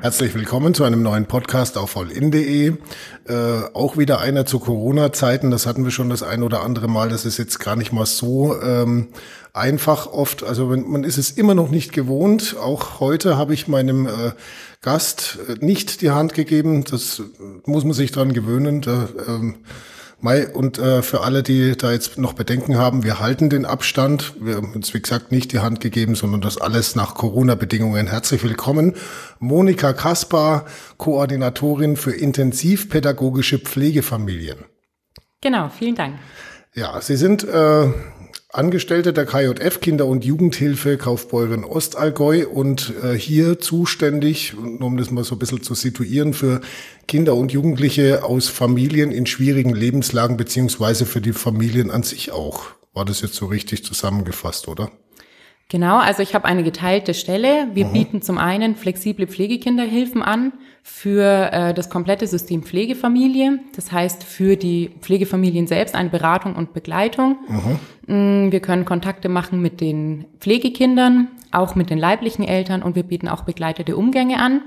Herzlich willkommen zu einem neuen Podcast auf vollin.de. Äh, auch wieder einer zu Corona-Zeiten. Das hatten wir schon das ein oder andere Mal. Das ist jetzt gar nicht mal so ähm, einfach oft. Also man ist es immer noch nicht gewohnt. Auch heute habe ich meinem äh, Gast äh, nicht die Hand gegeben. Das muss man sich dran gewöhnen. Da, ähm, Mai, und äh, für alle, die da jetzt noch Bedenken haben, wir halten den Abstand. Wir haben uns, wie gesagt, nicht die Hand gegeben, sondern das alles nach Corona-Bedingungen. Herzlich willkommen. Monika Kaspar, Koordinatorin für intensivpädagogische Pflegefamilien. Genau, vielen Dank. Ja, Sie sind äh, Angestellte der KJF Kinder- und Jugendhilfe Kaufbeuren Ostallgäu und äh, hier zuständig, um das mal so ein bisschen zu situieren, für Kinder und Jugendliche aus Familien in schwierigen Lebenslagen beziehungsweise für die Familien an sich auch. War das jetzt so richtig zusammengefasst, oder? Genau, also ich habe eine geteilte Stelle. Wir mhm. bieten zum einen flexible Pflegekinderhilfen an für äh, das komplette System Pflegefamilie. Das heißt für die Pflegefamilien selbst eine Beratung und Begleitung. Mhm. Mm, wir können Kontakte machen mit den Pflegekindern, auch mit den leiblichen Eltern und wir bieten auch begleitete Umgänge an.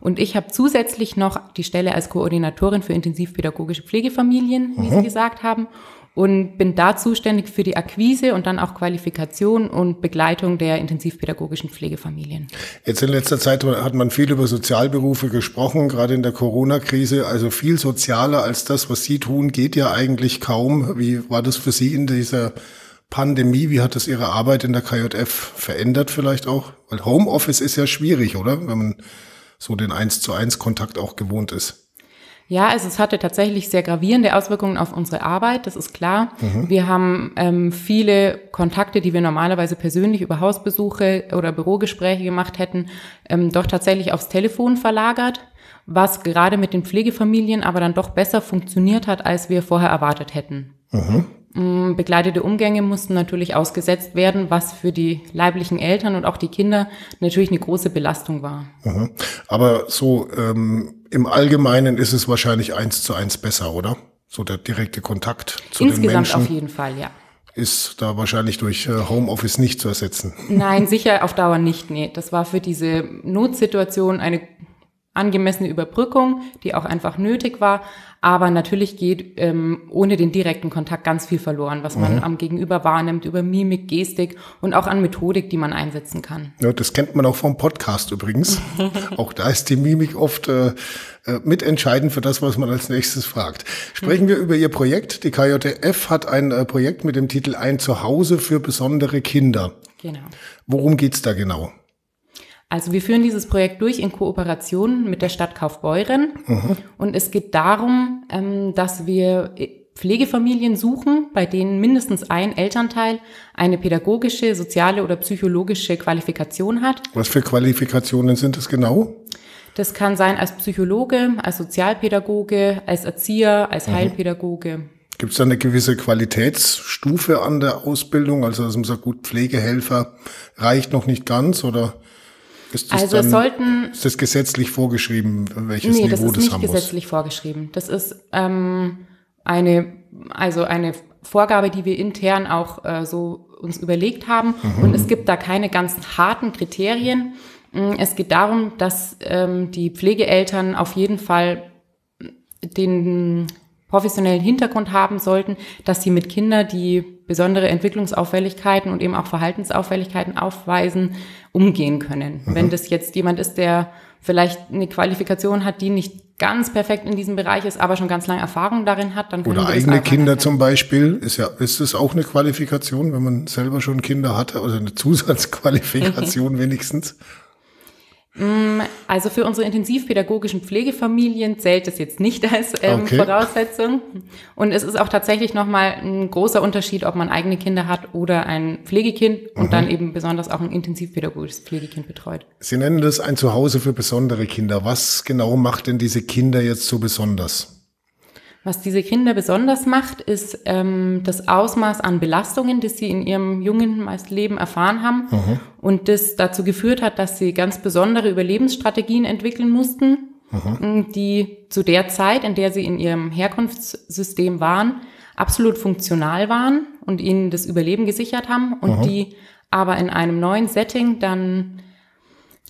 Und ich habe zusätzlich noch die Stelle als Koordinatorin für intensivpädagogische Pflegefamilien, wie mhm. Sie gesagt haben und bin da zuständig für die Akquise und dann auch Qualifikation und Begleitung der intensivpädagogischen Pflegefamilien. Jetzt in letzter Zeit hat man viel über Sozialberufe gesprochen, gerade in der Corona-Krise. Also viel sozialer als das, was Sie tun, geht ja eigentlich kaum. Wie war das für Sie in dieser Pandemie? Wie hat das Ihre Arbeit in der KJF verändert vielleicht auch? Weil Homeoffice ist ja schwierig, oder? Wenn man so den eins zu eins Kontakt auch gewohnt ist. Ja, also es hatte tatsächlich sehr gravierende Auswirkungen auf unsere Arbeit, das ist klar. Mhm. Wir haben ähm, viele Kontakte, die wir normalerweise persönlich über Hausbesuche oder Bürogespräche gemacht hätten, ähm, doch tatsächlich aufs Telefon verlagert, was gerade mit den Pflegefamilien aber dann doch besser funktioniert hat, als wir vorher erwartet hätten. Mhm. Mm, begleitete Umgänge mussten natürlich ausgesetzt werden, was für die leiblichen Eltern und auch die Kinder natürlich eine große Belastung war. Mhm. Aber so ähm, im Allgemeinen ist es wahrscheinlich eins zu eins besser, oder? So der direkte Kontakt zu Insgesamt den Menschen. auf jeden Fall, ja. Ist da wahrscheinlich durch äh, Homeoffice nicht zu ersetzen. Nein, sicher auf Dauer nicht. Nee, das war für diese Notsituation eine angemessene Überbrückung, die auch einfach nötig war. Aber natürlich geht ähm, ohne den direkten Kontakt ganz viel verloren, was man mhm. am Gegenüber wahrnimmt, über Mimik, Gestik und auch an Methodik, die man einsetzen kann. Ja, das kennt man auch vom Podcast übrigens. auch da ist die Mimik oft äh, äh, mitentscheidend für das, was man als nächstes fragt. Sprechen mhm. wir über Ihr Projekt. Die KJF hat ein äh, Projekt mit dem Titel Ein Zuhause für besondere Kinder. Genau. Worum geht's da genau? Also wir führen dieses Projekt durch in Kooperation mit der Stadt Kaufbeuren. Mhm. Und es geht darum, ähm, dass wir Pflegefamilien suchen, bei denen mindestens ein Elternteil eine pädagogische, soziale oder psychologische Qualifikation hat. Was für Qualifikationen sind es genau? Das kann sein als Psychologe, als Sozialpädagoge, als Erzieher, als mhm. Heilpädagoge. Gibt es da eine gewisse Qualitätsstufe an der Ausbildung? Also dass man sagt, gut, Pflegehelfer reicht noch nicht ganz oder? Ist das also dann, sollten, ist das gesetzlich vorgeschrieben, welches nee, Niveau das, das haben muss? das ist nicht gesetzlich vorgeschrieben. Das ist ähm, eine, also eine Vorgabe, die wir intern auch äh, so uns überlegt haben. Mhm. Und es gibt da keine ganz harten Kriterien. Mm, es geht darum, dass ähm, die Pflegeeltern auf jeden Fall den professionellen Hintergrund haben sollten, dass sie mit Kindern, die besondere Entwicklungsauffälligkeiten und eben auch Verhaltensauffälligkeiten aufweisen, umgehen können. Mhm. Wenn das jetzt jemand ist, der vielleicht eine Qualifikation hat, die nicht ganz perfekt in diesem Bereich ist, aber schon ganz lange Erfahrung darin hat, dann können Oder eigene Kinder zum Beispiel, ist ja, ist es auch eine Qualifikation, wenn man selber schon Kinder hatte, oder eine Zusatzqualifikation wenigstens? Mm, also für unsere intensivpädagogischen Pflegefamilien zählt es jetzt nicht als ähm, okay. Voraussetzung. Und es ist auch tatsächlich nochmal ein großer Unterschied, ob man eigene Kinder hat oder ein Pflegekind und mhm. dann eben besonders auch ein intensivpädagogisches Pflegekind betreut. Sie nennen das ein Zuhause für besondere Kinder. Was genau macht denn diese Kinder jetzt so besonders? Was diese Kinder besonders macht, ist ähm, das Ausmaß an Belastungen, das sie in ihrem jungen meist Leben erfahren haben mhm. und das dazu geführt hat, dass sie ganz besondere Überlebensstrategien entwickeln mussten, mhm. die zu der Zeit, in der sie in ihrem Herkunftssystem waren, absolut funktional waren und ihnen das Überleben gesichert haben und mhm. die aber in einem neuen Setting dann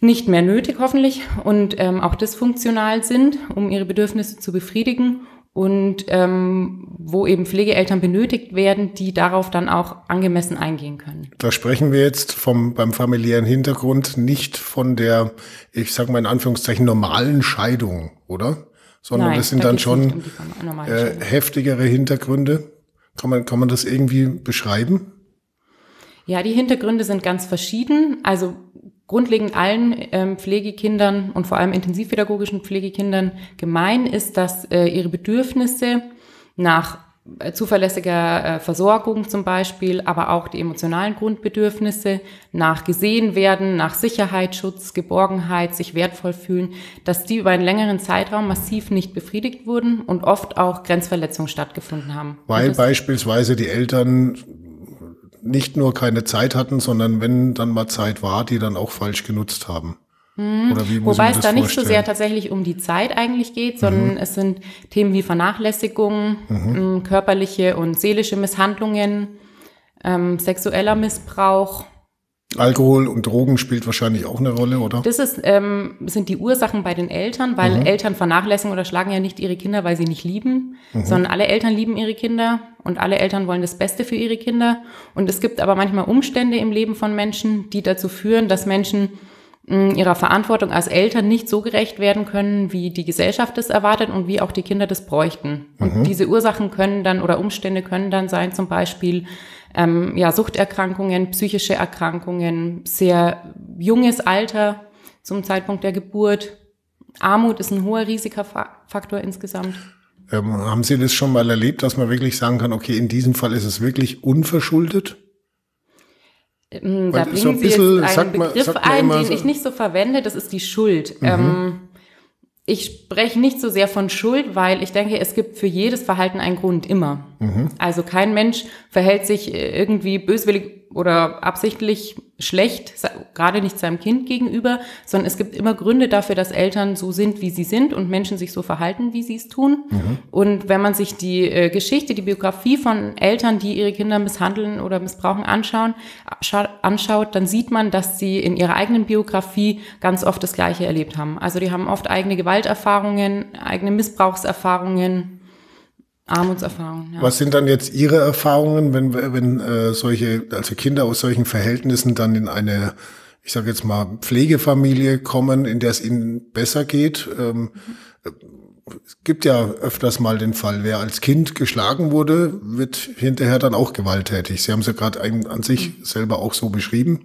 nicht mehr nötig, hoffentlich, und ähm, auch dysfunktional sind, um ihre Bedürfnisse zu befriedigen und ähm, wo eben Pflegeeltern benötigt werden, die darauf dann auch angemessen eingehen können. Da sprechen wir jetzt vom beim familiären Hintergrund nicht von der, ich sag mal in Anführungszeichen normalen Scheidung, oder? Sondern Nein, das sind da dann schon um äh, heftigere Hintergründe. Kann man kann man das irgendwie beschreiben? Ja, die Hintergründe sind ganz verschieden. Also grundlegend allen ähm, Pflegekindern und vor allem intensivpädagogischen Pflegekindern gemein ist, dass äh, ihre Bedürfnisse nach äh, zuverlässiger äh, Versorgung zum Beispiel, aber auch die emotionalen Grundbedürfnisse nach gesehen werden, nach Sicherheit, Schutz, Geborgenheit, sich wertvoll fühlen, dass die über einen längeren Zeitraum massiv nicht befriedigt wurden und oft auch Grenzverletzungen stattgefunden haben. Weil beispielsweise die Eltern nicht nur keine Zeit hatten, sondern wenn dann mal Zeit war, die dann auch falsch genutzt haben. Mhm. Wobei es da nicht so sehr tatsächlich um die Zeit eigentlich geht, sondern mhm. es sind Themen wie Vernachlässigung, mhm. Ähm, körperliche und seelische Misshandlungen, ähm, sexueller Missbrauch, Alkohol und Drogen spielt wahrscheinlich auch eine Rolle, oder? Das ist, ähm, sind die Ursachen bei den Eltern, weil mhm. Eltern vernachlässigen oder schlagen ja nicht ihre Kinder, weil sie nicht lieben, mhm. sondern alle Eltern lieben ihre Kinder und alle Eltern wollen das Beste für ihre Kinder. Und es gibt aber manchmal Umstände im Leben von Menschen, die dazu führen, dass Menschen ihrer Verantwortung als Eltern nicht so gerecht werden können, wie die Gesellschaft es erwartet und wie auch die Kinder das bräuchten. Und mhm. diese Ursachen können dann oder Umstände können dann sein, zum Beispiel ähm, ja, Suchterkrankungen, psychische Erkrankungen, sehr junges Alter zum Zeitpunkt der Geburt. Armut ist ein hoher Risikofaktor insgesamt. Ähm, haben Sie das schon mal erlebt, dass man wirklich sagen kann, okay, in diesem Fall ist es wirklich unverschuldet? Ähm, da bringen so ein bisschen, Sie jetzt einen Begriff ein, den so ich nicht so verwende, das ist die Schuld. Mhm. Ähm, ich spreche nicht so sehr von Schuld, weil ich denke, es gibt für jedes Verhalten einen Grund immer. Mhm. Also kein Mensch verhält sich irgendwie böswillig oder absichtlich schlecht, gerade nicht seinem Kind gegenüber, sondern es gibt immer Gründe dafür, dass Eltern so sind, wie sie sind und Menschen sich so verhalten, wie sie es tun. Mhm. Und wenn man sich die äh, Geschichte, die Biografie von Eltern, die ihre Kinder misshandeln oder missbrauchen, anschauen, anschaut, dann sieht man, dass sie in ihrer eigenen Biografie ganz oft das Gleiche erlebt haben. Also die haben oft eigene Gewalterfahrungen, eigene Missbrauchserfahrungen, Armutserfahrungen. Ja. Was sind dann jetzt Ihre Erfahrungen, wenn, wenn äh, solche, also Kinder aus solchen Verhältnissen dann in eine, ich sage jetzt mal, Pflegefamilie kommen, in der es ihnen besser geht? Ähm, es gibt ja öfters mal den Fall, wer als Kind geschlagen wurde, wird hinterher dann auch gewalttätig. Sie haben es ja gerade an sich selber auch so beschrieben.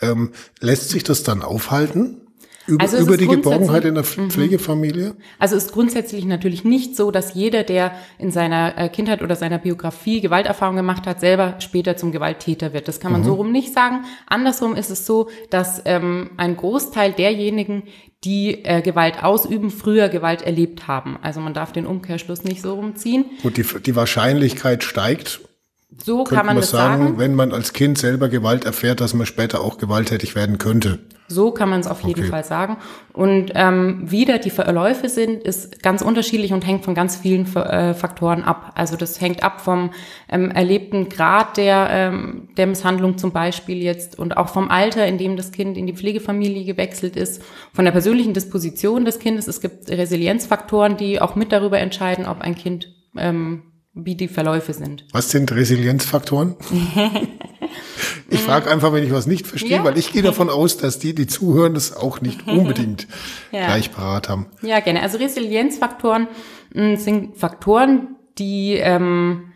Ähm, lässt sich das dann aufhalten? Über, also über die Geborgenheit in der mhm. Pflegefamilie? Also ist grundsätzlich natürlich nicht so, dass jeder, der in seiner äh, Kindheit oder seiner Biografie Gewalterfahrung gemacht hat, selber später zum Gewalttäter wird. Das kann man mhm. so rum nicht sagen. Andersrum ist es so, dass ähm, ein Großteil derjenigen, die äh, Gewalt ausüben, früher Gewalt erlebt haben. Also man darf den Umkehrschluss nicht so rumziehen. Gut, die, die Wahrscheinlichkeit steigt. So kann man das sagen, sagen, wenn man als Kind selber Gewalt erfährt, dass man später auch gewalttätig werden könnte. So kann man es auf jeden okay. Fall sagen. Und ähm, wie da die Verläufe sind, ist ganz unterschiedlich und hängt von ganz vielen äh, Faktoren ab. Also das hängt ab vom ähm, erlebten Grad der, ähm, der Misshandlung zum Beispiel jetzt und auch vom Alter, in dem das Kind in die Pflegefamilie gewechselt ist, von der persönlichen Disposition des Kindes. Es gibt Resilienzfaktoren, die auch mit darüber entscheiden, ob ein Kind ähm, wie die Verläufe sind. Was sind Resilienzfaktoren? ich frage einfach, wenn ich was nicht verstehe, ja. weil ich gehe davon aus, dass die, die zuhören, das auch nicht unbedingt ja. gleich parat haben. Ja, gerne. Also Resilienzfaktoren hm, sind Faktoren, die, ähm,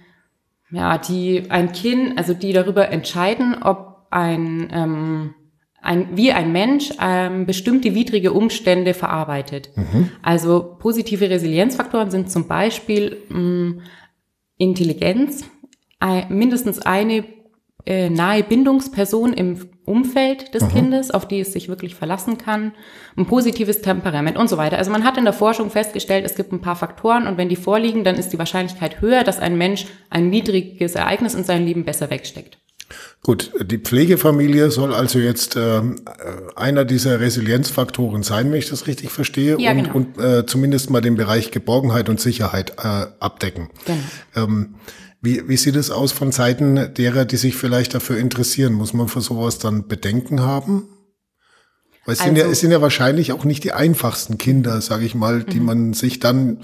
ja, die ein Kind, also die darüber entscheiden, ob ein, ähm, ein, wie ein Mensch ähm, bestimmte widrige Umstände verarbeitet. Mhm. Also positive Resilienzfaktoren sind zum Beispiel mh, hm, Intelligenz, mindestens eine äh, nahe Bindungsperson im Umfeld des Aha. Kindes, auf die es sich wirklich verlassen kann, ein positives Temperament und so weiter. Also man hat in der Forschung festgestellt, es gibt ein paar Faktoren und wenn die vorliegen, dann ist die Wahrscheinlichkeit höher, dass ein Mensch ein niedriges Ereignis in seinem Leben besser wegsteckt. Gut, die Pflegefamilie soll also jetzt äh, einer dieser Resilienzfaktoren sein, wenn ich das richtig verstehe, ja, und, genau. und äh, zumindest mal den Bereich Geborgenheit und Sicherheit äh, abdecken. Genau. Ähm, wie, wie sieht es aus von Seiten derer, die sich vielleicht dafür interessieren? Muss man für sowas dann Bedenken haben? Weil es, also, sind ja, es sind ja wahrscheinlich auch nicht die einfachsten Kinder, sage ich mal, die mhm. man sich dann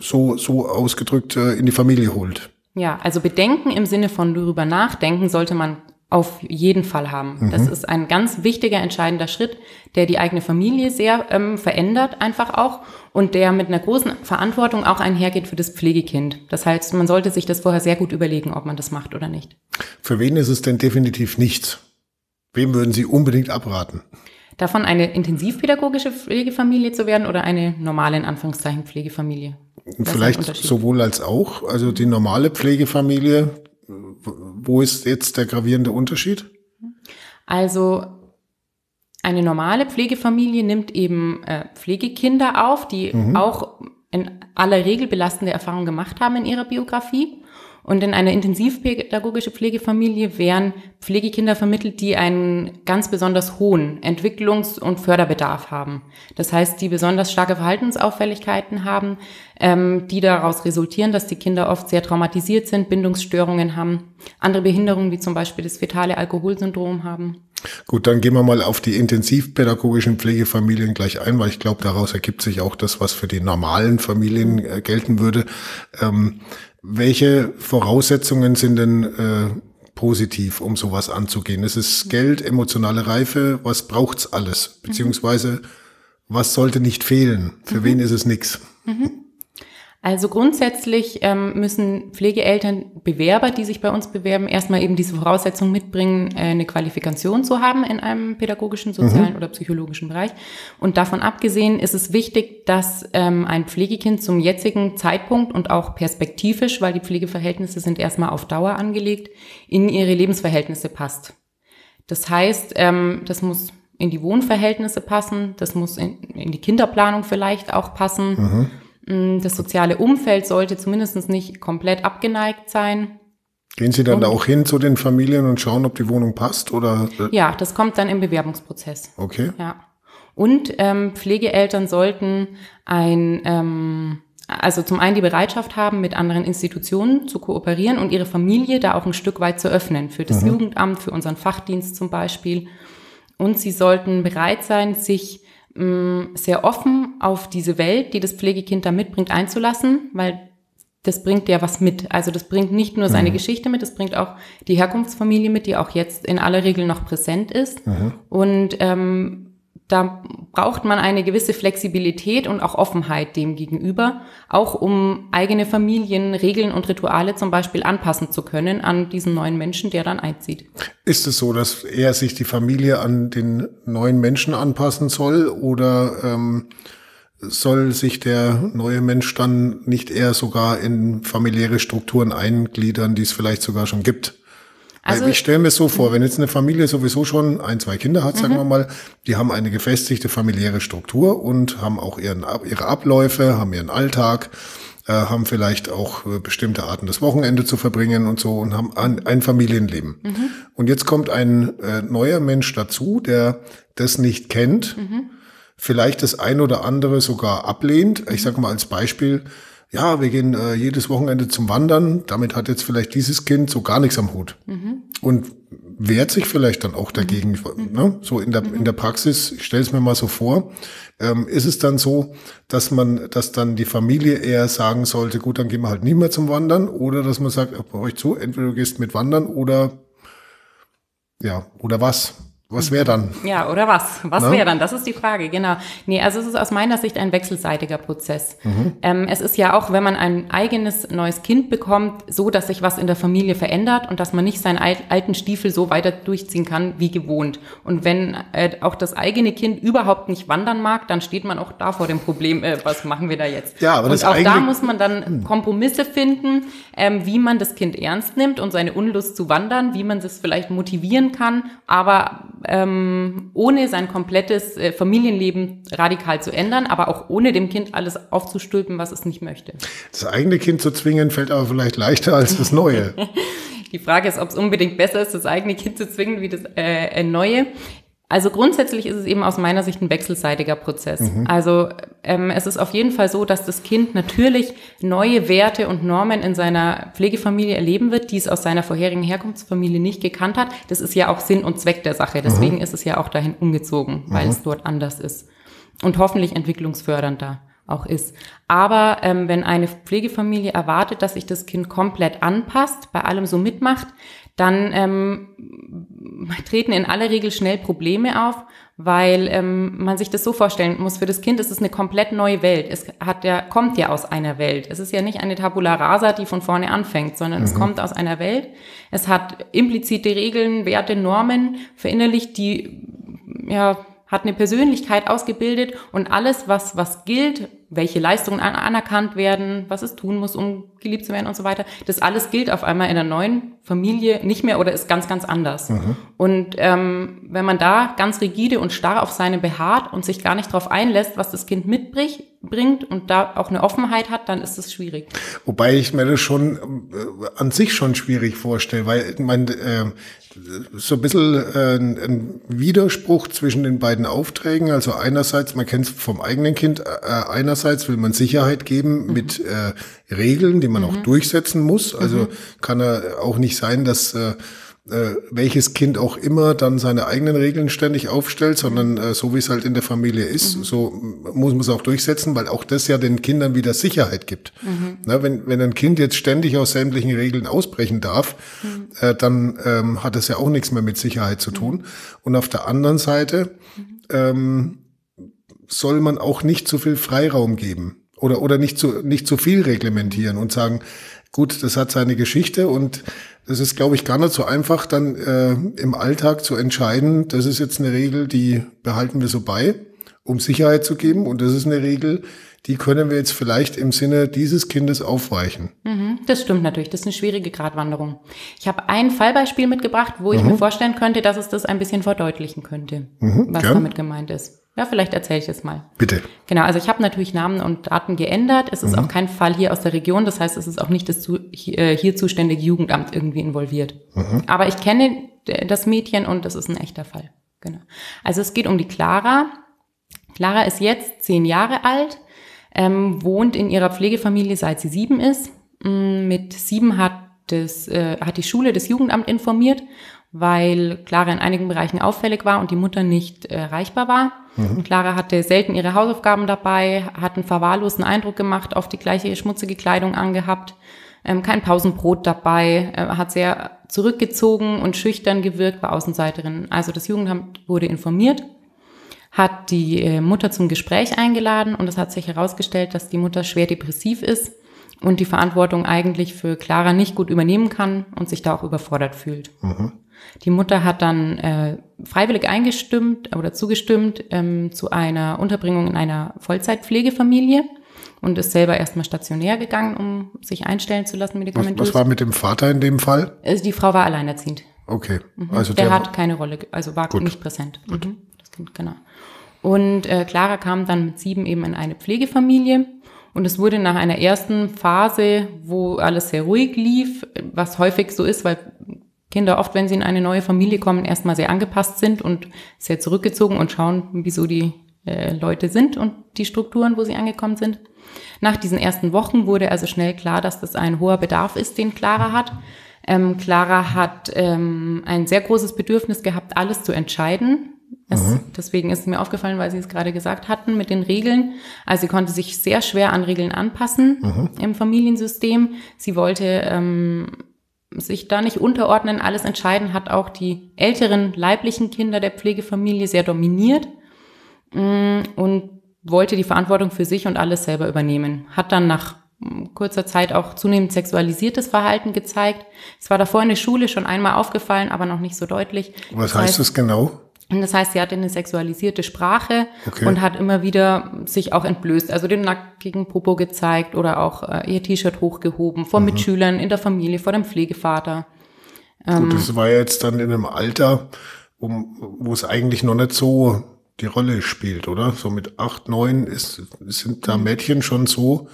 so, so ausgedrückt äh, in die Familie holt. Ja, also Bedenken im Sinne von darüber nachdenken sollte man auf jeden Fall haben. Mhm. Das ist ein ganz wichtiger, entscheidender Schritt, der die eigene Familie sehr ähm, verändert, einfach auch, und der mit einer großen Verantwortung auch einhergeht für das Pflegekind. Das heißt, man sollte sich das vorher sehr gut überlegen, ob man das macht oder nicht. Für wen ist es denn definitiv nichts? Wem würden Sie unbedingt abraten? Davon eine intensivpädagogische Pflegefamilie zu werden oder eine normale, in Anführungszeichen, Pflegefamilie? Vielleicht sowohl als auch. Also die normale Pflegefamilie, wo ist jetzt der gravierende Unterschied? Also eine normale Pflegefamilie nimmt eben äh, Pflegekinder auf, die mhm. auch in aller Regel belastende Erfahrungen gemacht haben in ihrer Biografie. Und in einer intensivpädagogische Pflegefamilie werden Pflegekinder vermittelt, die einen ganz besonders hohen Entwicklungs- und Förderbedarf haben. Das heißt, die besonders starke Verhaltensauffälligkeiten haben, ähm, die daraus resultieren, dass die Kinder oft sehr traumatisiert sind, Bindungsstörungen haben, andere Behinderungen wie zum Beispiel das fetale Alkoholsyndrom haben. Gut, dann gehen wir mal auf die intensivpädagogischen Pflegefamilien gleich ein, weil ich glaube, daraus ergibt sich auch das, was für die normalen Familien äh, gelten würde. Ähm, welche Voraussetzungen sind denn äh, positiv, um sowas anzugehen? Es ist Geld, emotionale Reife, was braucht's alles? Beziehungsweise was sollte nicht fehlen? Für mhm. wen ist es nix? Mhm. Also grundsätzlich ähm, müssen Pflegeeltern, Bewerber, die sich bei uns bewerben, erstmal eben diese Voraussetzung mitbringen, äh, eine Qualifikation zu haben in einem pädagogischen, sozialen mhm. oder psychologischen Bereich. Und davon abgesehen ist es wichtig, dass ähm, ein Pflegekind zum jetzigen Zeitpunkt und auch perspektivisch, weil die Pflegeverhältnisse sind erstmal auf Dauer angelegt, in ihre Lebensverhältnisse passt. Das heißt, ähm, das muss in die Wohnverhältnisse passen, das muss in, in die Kinderplanung vielleicht auch passen. Mhm das soziale Umfeld sollte zumindest nicht komplett abgeneigt sein. Gehen Sie dann und, da auch hin zu den Familien und schauen, ob die Wohnung passt oder? Ja, das kommt dann im Bewerbungsprozess. Okay. Ja. Und ähm, Pflegeeltern sollten ein, ähm, also zum einen die Bereitschaft haben, mit anderen Institutionen zu kooperieren und ihre Familie da auch ein Stück weit zu öffnen, für das mhm. Jugendamt, für unseren Fachdienst zum Beispiel. Und sie sollten bereit sein, sich sehr offen auf diese Welt, die das Pflegekind da mitbringt, einzulassen, weil das bringt ja was mit. Also das bringt nicht nur seine mhm. Geschichte mit, das bringt auch die Herkunftsfamilie mit, die auch jetzt in aller Regel noch präsent ist. Mhm. Und ähm, da braucht man eine gewisse Flexibilität und auch Offenheit dem gegenüber, auch um eigene Familien, Regeln und Rituale zum Beispiel anpassen zu können an diesen neuen Menschen, der dann einzieht. Ist es so, dass er sich die Familie an den neuen Menschen anpassen soll oder ähm, soll sich der neue Mensch dann nicht eher sogar in familiäre Strukturen eingliedern, die es vielleicht sogar schon gibt? Also, ich stelle mir so vor, wenn jetzt eine Familie sowieso schon ein, zwei Kinder hat, sagen mhm. wir mal, die haben eine gefestigte familiäre Struktur und haben auch ihren, ihre Abläufe, haben ihren Alltag, äh, haben vielleicht auch äh, bestimmte Arten, das Wochenende zu verbringen und so und haben ein, ein Familienleben. Mhm. Und jetzt kommt ein äh, neuer Mensch dazu, der das nicht kennt, mhm. vielleicht das ein oder andere sogar ablehnt. Ich sage mal als Beispiel, ja, wir gehen äh, jedes Wochenende zum Wandern. Damit hat jetzt vielleicht dieses Kind so gar nichts am Hut. Mhm. Und wehrt sich vielleicht dann auch dagegen. Mhm. Ne? So in der, in der Praxis, ich stelle es mir mal so vor, ähm, ist es dann so, dass man, dass dann die Familie eher sagen sollte, gut, dann gehen wir halt nie mehr zum Wandern. Oder dass man sagt, bei euch zu, entweder du gehst mit Wandern oder ja, oder was? Was wäre dann? Ja, oder was? Was wäre dann? Das ist die Frage, genau. Nee, also es ist aus meiner Sicht ein wechselseitiger Prozess. Mhm. Ähm, es ist ja auch, wenn man ein eigenes neues Kind bekommt, so, dass sich was in der Familie verändert und dass man nicht seinen alten Stiefel so weiter durchziehen kann wie gewohnt. Und wenn äh, auch das eigene Kind überhaupt nicht wandern mag, dann steht man auch da vor dem Problem, äh, was machen wir da jetzt? Ja, aber und das auch da muss man dann hm. Kompromisse finden, ähm, wie man das Kind ernst nimmt und seine Unlust zu wandern, wie man das vielleicht motivieren kann, aber ähm, ohne sein komplettes äh, Familienleben radikal zu ändern, aber auch ohne dem Kind alles aufzustülpen, was es nicht möchte. Das eigene Kind zu zwingen, fällt aber vielleicht leichter als das Neue. Die Frage ist, ob es unbedingt besser ist, das eigene Kind zu zwingen wie das äh, Neue. Also grundsätzlich ist es eben aus meiner Sicht ein wechselseitiger Prozess. Mhm. Also ähm, es ist auf jeden Fall so, dass das Kind natürlich neue Werte und Normen in seiner Pflegefamilie erleben wird, die es aus seiner vorherigen Herkunftsfamilie nicht gekannt hat. Das ist ja auch Sinn und Zweck der Sache. Deswegen mhm. ist es ja auch dahin umgezogen, weil mhm. es dort anders ist. Und hoffentlich entwicklungsfördernder auch ist. Aber ähm, wenn eine Pflegefamilie erwartet, dass sich das Kind komplett anpasst, bei allem so mitmacht, dann ähm, treten in aller Regel schnell Probleme auf, weil ähm, man sich das so vorstellen muss, für das Kind ist es eine komplett neue Welt. Es hat ja, kommt ja aus einer Welt. Es ist ja nicht eine Tabula rasa, die von vorne anfängt, sondern mhm. es kommt aus einer Welt. Es hat implizite Regeln, Werte, Normen verinnerlicht, die ja hat eine Persönlichkeit ausgebildet und alles, was, was gilt, welche Leistungen an, anerkannt werden, was es tun muss, um geliebt zu werden und so weiter, das alles gilt auf einmal in der neuen Familie nicht mehr oder ist ganz, ganz anders. Mhm. Und ähm, wenn man da ganz rigide und starr auf seine beharrt und sich gar nicht darauf einlässt, was das Kind mitbringt und da auch eine Offenheit hat, dann ist es schwierig. Wobei ich mir das schon äh, an sich schon schwierig vorstelle, weil ich meine, äh, so ein bisschen äh, ein Widerspruch zwischen den beiden Aufträgen. Also einerseits, man kennt es vom eigenen Kind, äh, einerseits will man Sicherheit geben mhm. mit äh, Regeln, die man mhm. auch durchsetzen muss. Also mhm. kann er auch nicht sein, dass äh, äh, welches Kind auch immer dann seine eigenen Regeln ständig aufstellt, sondern äh, so wie es halt in der Familie ist, mhm. so muss man es auch durchsetzen, weil auch das ja den Kindern wieder Sicherheit gibt. Mhm. Na, wenn, wenn ein Kind jetzt ständig aus sämtlichen Regeln ausbrechen darf, mhm. äh, dann ähm, hat es ja auch nichts mehr mit Sicherheit zu tun. Mhm. Und auf der anderen Seite ähm, soll man auch nicht zu viel Freiraum geben oder, oder nicht zu, nicht zu viel reglementieren und sagen, gut, das hat seine Geschichte und das ist, glaube ich, gar nicht so einfach, dann äh, im Alltag zu entscheiden, das ist jetzt eine Regel, die behalten wir so bei, um Sicherheit zu geben. Und das ist eine Regel, die können wir jetzt vielleicht im Sinne dieses Kindes aufweichen. Mhm, das stimmt natürlich. Das ist eine schwierige Gratwanderung. Ich habe ein Fallbeispiel mitgebracht, wo ich mhm. mir vorstellen könnte, dass es das ein bisschen verdeutlichen könnte, mhm, was gern. damit gemeint ist. Ja, vielleicht erzähle ich es mal. Bitte. Genau, also ich habe natürlich Namen und Daten geändert. Es ist mhm. auch kein Fall hier aus der Region. Das heißt, es ist auch nicht das äh, hier zuständige Jugendamt irgendwie involviert. Mhm. Aber ich kenne das Mädchen und das ist ein echter Fall. Genau. Also es geht um die Clara. Clara ist jetzt zehn Jahre alt, ähm, wohnt in ihrer Pflegefamilie seit sie sieben ist. Mm, mit sieben hat das, äh, hat die Schule das Jugendamt informiert weil Clara in einigen Bereichen auffällig war und die Mutter nicht erreichbar war. Mhm. Clara hatte selten ihre Hausaufgaben dabei, hat einen verwahrlosen Eindruck gemacht, auf die gleiche schmutzige Kleidung angehabt, ähm, kein Pausenbrot dabei, äh, hat sehr zurückgezogen und schüchtern gewirkt, war Außenseiterin. Also das Jugendamt wurde informiert, hat die äh, Mutter zum Gespräch eingeladen und es hat sich herausgestellt, dass die Mutter schwer depressiv ist und die Verantwortung eigentlich für Clara nicht gut übernehmen kann und sich da auch überfordert fühlt. Mhm. Die Mutter hat dann äh, freiwillig eingestimmt oder zugestimmt ähm, zu einer Unterbringung in einer Vollzeitpflegefamilie und ist selber erstmal stationär gegangen, um sich einstellen zu lassen medikamentös. Was, was war mit dem Vater in dem Fall? Also die Frau war alleinerziehend. Okay. Mhm. Also der, der hat keine Rolle, also war gut. nicht präsent. Gut. Mhm. Das Kind, genau. Und äh, Clara kam dann mit sieben eben in eine Pflegefamilie. Und es wurde nach einer ersten Phase, wo alles sehr ruhig lief, was häufig so ist, weil Kinder oft, wenn sie in eine neue Familie kommen, erstmal sehr angepasst sind und sehr zurückgezogen und schauen, wieso die äh, Leute sind und die Strukturen, wo sie angekommen sind. Nach diesen ersten Wochen wurde also schnell klar, dass das ein hoher Bedarf ist, den Clara hat. Ähm, Clara hat ähm, ein sehr großes Bedürfnis gehabt, alles zu entscheiden. Es, mhm. Deswegen ist es mir aufgefallen, weil Sie es gerade gesagt hatten mit den Regeln. Also sie konnte sich sehr schwer an Regeln anpassen mhm. im Familiensystem. Sie wollte ähm, sich da nicht unterordnen, alles entscheiden, hat auch die älteren leiblichen Kinder der Pflegefamilie sehr dominiert mm, und wollte die Verantwortung für sich und alles selber übernehmen. Hat dann nach mm, kurzer Zeit auch zunehmend sexualisiertes Verhalten gezeigt. Es war davor in der Schule schon einmal aufgefallen, aber noch nicht so deutlich. Was das heißt, heißt das genau? Und das heißt, sie hatte eine sexualisierte Sprache okay. und hat immer wieder sich auch entblößt, also den nackigen Popo gezeigt oder auch äh, ihr T-Shirt hochgehoben vor mhm. Mitschülern in der Familie, vor dem Pflegevater. Gut, ähm, das war ja jetzt dann in einem Alter, um, wo es eigentlich noch nicht so die Rolle spielt, oder? So mit acht, neun ist, sind da mhm. Mädchen schon so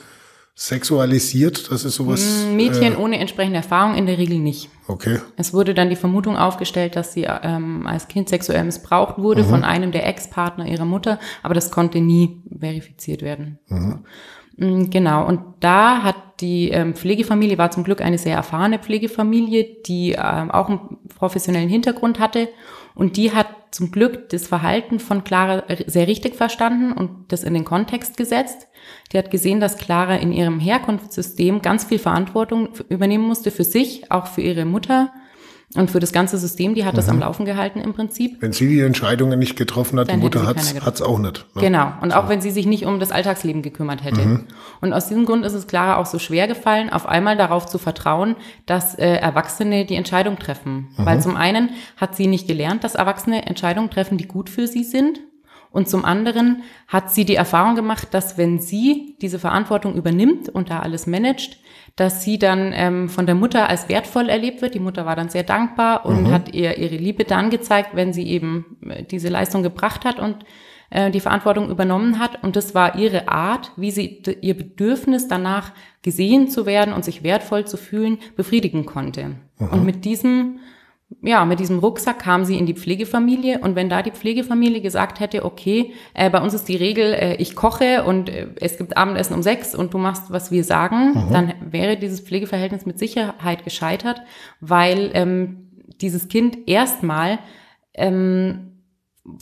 sexualisiert, das ist sowas. Mm, Mädchen äh, ohne entsprechende Erfahrung in der Regel nicht. Okay. Es wurde dann die Vermutung aufgestellt, dass sie ähm, als Kind sexuell missbraucht wurde mhm. von einem der Ex-Partner ihrer Mutter, aber das konnte nie verifiziert werden. Mhm. Mm, genau, und da hat die ähm, Pflegefamilie, war zum Glück eine sehr erfahrene Pflegefamilie, die ähm, auch einen professionellen Hintergrund hatte und die hat zum Glück das Verhalten von Clara sehr richtig verstanden und das in den Kontext gesetzt. Die hat gesehen, dass Clara in ihrem Herkunftssystem ganz viel Verantwortung übernehmen musste für sich, auch für ihre Mutter und für das ganze System, die hat mhm. das am mhm. Laufen gehalten im Prinzip. Wenn sie die Entscheidungen nicht getroffen hat, die Mutter hat es auch nicht. Ne? Genau. Und so. auch wenn sie sich nicht um das Alltagsleben gekümmert hätte. Mhm. Und aus diesem Grund ist es Clara auch so schwer gefallen, auf einmal darauf zu vertrauen, dass äh, Erwachsene die Entscheidung treffen. Mhm. Weil zum einen hat sie nicht gelernt, dass Erwachsene Entscheidungen treffen, die gut für sie sind. Und zum anderen hat sie die Erfahrung gemacht, dass wenn sie diese Verantwortung übernimmt und da alles managt, dass sie dann ähm, von der Mutter als wertvoll erlebt wird. Die Mutter war dann sehr dankbar und mhm. hat ihr ihre Liebe dann gezeigt, wenn sie eben äh, diese Leistung gebracht hat und äh, die Verantwortung übernommen hat. Und das war ihre Art, wie sie ihr Bedürfnis danach gesehen zu werden und sich wertvoll zu fühlen, befriedigen konnte. Mhm. Und mit diesem ja, mit diesem Rucksack kam sie in die Pflegefamilie und wenn da die Pflegefamilie gesagt hätte, okay, äh, bei uns ist die Regel, äh, ich koche und äh, es gibt Abendessen um sechs und du machst, was wir sagen, mhm. dann wäre dieses Pflegeverhältnis mit Sicherheit gescheitert, weil ähm, dieses Kind erstmal ähm,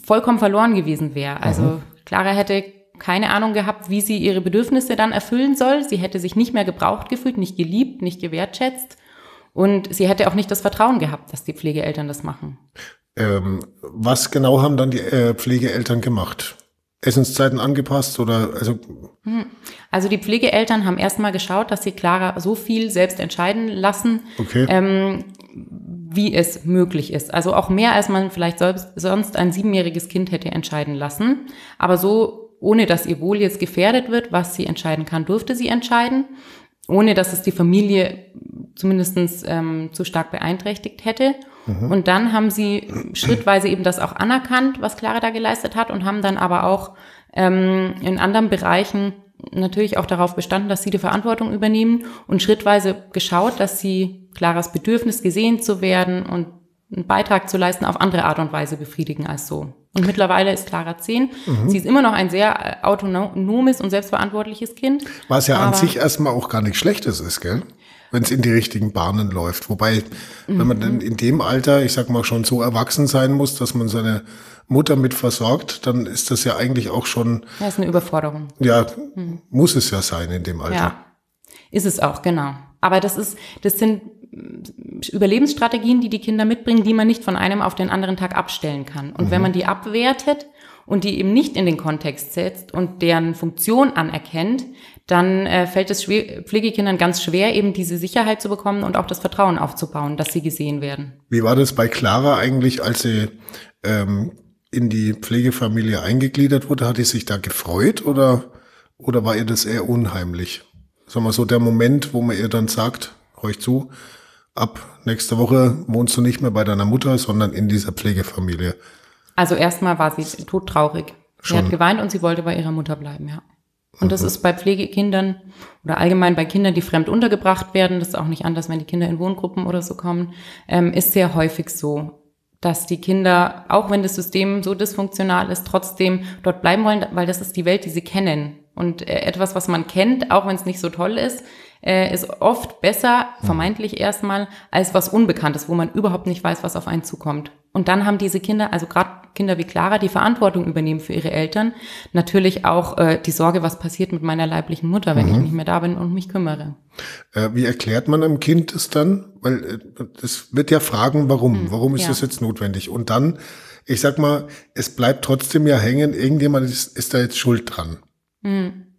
vollkommen verloren gewesen wäre. Also mhm. Clara hätte keine Ahnung gehabt, wie sie ihre Bedürfnisse dann erfüllen soll. Sie hätte sich nicht mehr gebraucht gefühlt, nicht geliebt, nicht gewertschätzt. Und sie hätte auch nicht das Vertrauen gehabt, dass die Pflegeeltern das machen. Ähm, was genau haben dann die äh, Pflegeeltern gemacht? Essenszeiten angepasst oder also? Hm. Also die Pflegeeltern haben erstmal geschaut, dass sie Clara so viel selbst entscheiden lassen, okay. ähm, wie es möglich ist. Also auch mehr, als man vielleicht sonst ein siebenjähriges Kind hätte entscheiden lassen. Aber so, ohne dass ihr Wohl jetzt gefährdet wird, was sie entscheiden kann, durfte sie entscheiden ohne dass es die Familie zumindest ähm, zu stark beeinträchtigt hätte. Mhm. Und dann haben sie schrittweise eben das auch anerkannt, was Clara da geleistet hat und haben dann aber auch ähm, in anderen Bereichen natürlich auch darauf bestanden, dass sie die Verantwortung übernehmen und schrittweise geschaut, dass sie Claras Bedürfnis gesehen zu werden und einen Beitrag zu leisten auf andere Art und Weise befriedigen als so. Und mittlerweile ist Clara zehn. Mhm. Sie ist immer noch ein sehr äh, autonomes und selbstverantwortliches Kind. Was ja an sich erstmal auch gar nichts Schlechtes ist, gell? Wenn es in die richtigen Bahnen läuft. Wobei, mhm. wenn man mhm. dann in dem Alter, ich sag mal, schon so erwachsen sein muss, dass man seine Mutter mit versorgt, dann ist das ja eigentlich auch schon. Das ist eine Überforderung. Ja, mhm. muss es ja sein in dem Alter. Ja, ist es auch, genau. Aber das ist, das sind Überlebensstrategien, die die Kinder mitbringen, die man nicht von einem auf den anderen Tag abstellen kann. Und mhm. wenn man die abwertet und die eben nicht in den Kontext setzt und deren Funktion anerkennt, dann äh, fällt es schwer, Pflegekindern ganz schwer, eben diese Sicherheit zu bekommen und auch das Vertrauen aufzubauen, dass sie gesehen werden. Wie war das bei Clara eigentlich, als sie ähm, in die Pflegefamilie eingegliedert wurde? Hat sie sich da gefreut oder, oder war ihr das eher unheimlich? Sagen wir so, der Moment, wo man ihr dann sagt, ich zu, ab nächste Woche wohnst du nicht mehr bei deiner Mutter, sondern in dieser Pflegefamilie. Also erstmal war sie todtraurig. Sie hat geweint und sie wollte bei ihrer Mutter bleiben, ja. Und mhm. das ist bei Pflegekindern oder allgemein bei Kindern, die fremd untergebracht werden, das ist auch nicht anders, wenn die Kinder in Wohngruppen oder so kommen, ähm, ist sehr häufig so, dass die Kinder, auch wenn das System so dysfunktional ist, trotzdem dort bleiben wollen, weil das ist die Welt, die sie kennen. Und äh, etwas, was man kennt, auch wenn es nicht so toll ist, äh, ist oft besser, mhm. vermeintlich erstmal, als was Unbekanntes, wo man überhaupt nicht weiß, was auf einen zukommt. Und dann haben diese Kinder, also gerade Kinder wie Clara, die Verantwortung übernehmen für ihre Eltern, natürlich auch äh, die Sorge, was passiert mit meiner leiblichen Mutter, wenn mhm. ich nicht mehr da bin und mich kümmere. Äh, wie erklärt man einem Kind das dann? Weil es äh, wird ja fragen, warum? Mhm. Warum ist ja. das jetzt notwendig? Und dann, ich sag mal, es bleibt trotzdem ja hängen, irgendjemand ist, ist da jetzt schuld dran. Mhm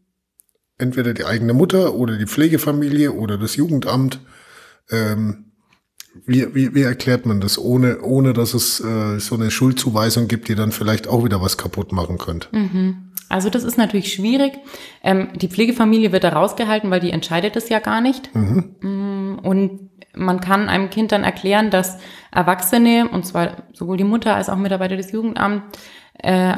entweder die eigene Mutter oder die Pflegefamilie oder das Jugendamt. Ähm, wie, wie, wie erklärt man das, ohne, ohne dass es äh, so eine Schuldzuweisung gibt, die dann vielleicht auch wieder was kaputt machen könnte? Mhm. Also das ist natürlich schwierig. Ähm, die Pflegefamilie wird da rausgehalten, weil die entscheidet es ja gar nicht. Mhm. Mm, und man kann einem Kind dann erklären, dass Erwachsene, und zwar sowohl die Mutter als auch Mitarbeiter des Jugendamts, äh,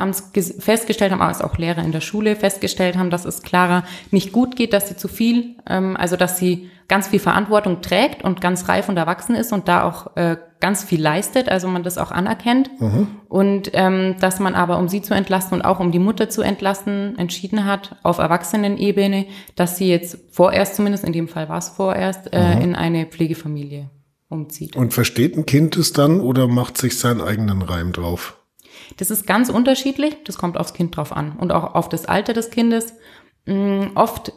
festgestellt haben, als auch Lehrer in der Schule festgestellt haben, dass es Clara nicht gut geht, dass sie zu viel, ähm, also dass sie ganz viel Verantwortung trägt und ganz reif und erwachsen ist und da auch äh, ganz viel leistet, also man das auch anerkennt. Mhm. Und ähm, dass man aber, um sie zu entlasten und auch um die Mutter zu entlasten, entschieden hat, auf Erwachsenenebene, dass sie jetzt vorerst, zumindest in dem Fall war es vorerst, äh, mhm. in eine Pflegefamilie umzieht. Und versteht ein Kind es dann oder macht sich seinen eigenen Reim drauf? Das ist ganz unterschiedlich. Das kommt aufs Kind drauf an und auch auf das Alter des Kindes. Mm, oft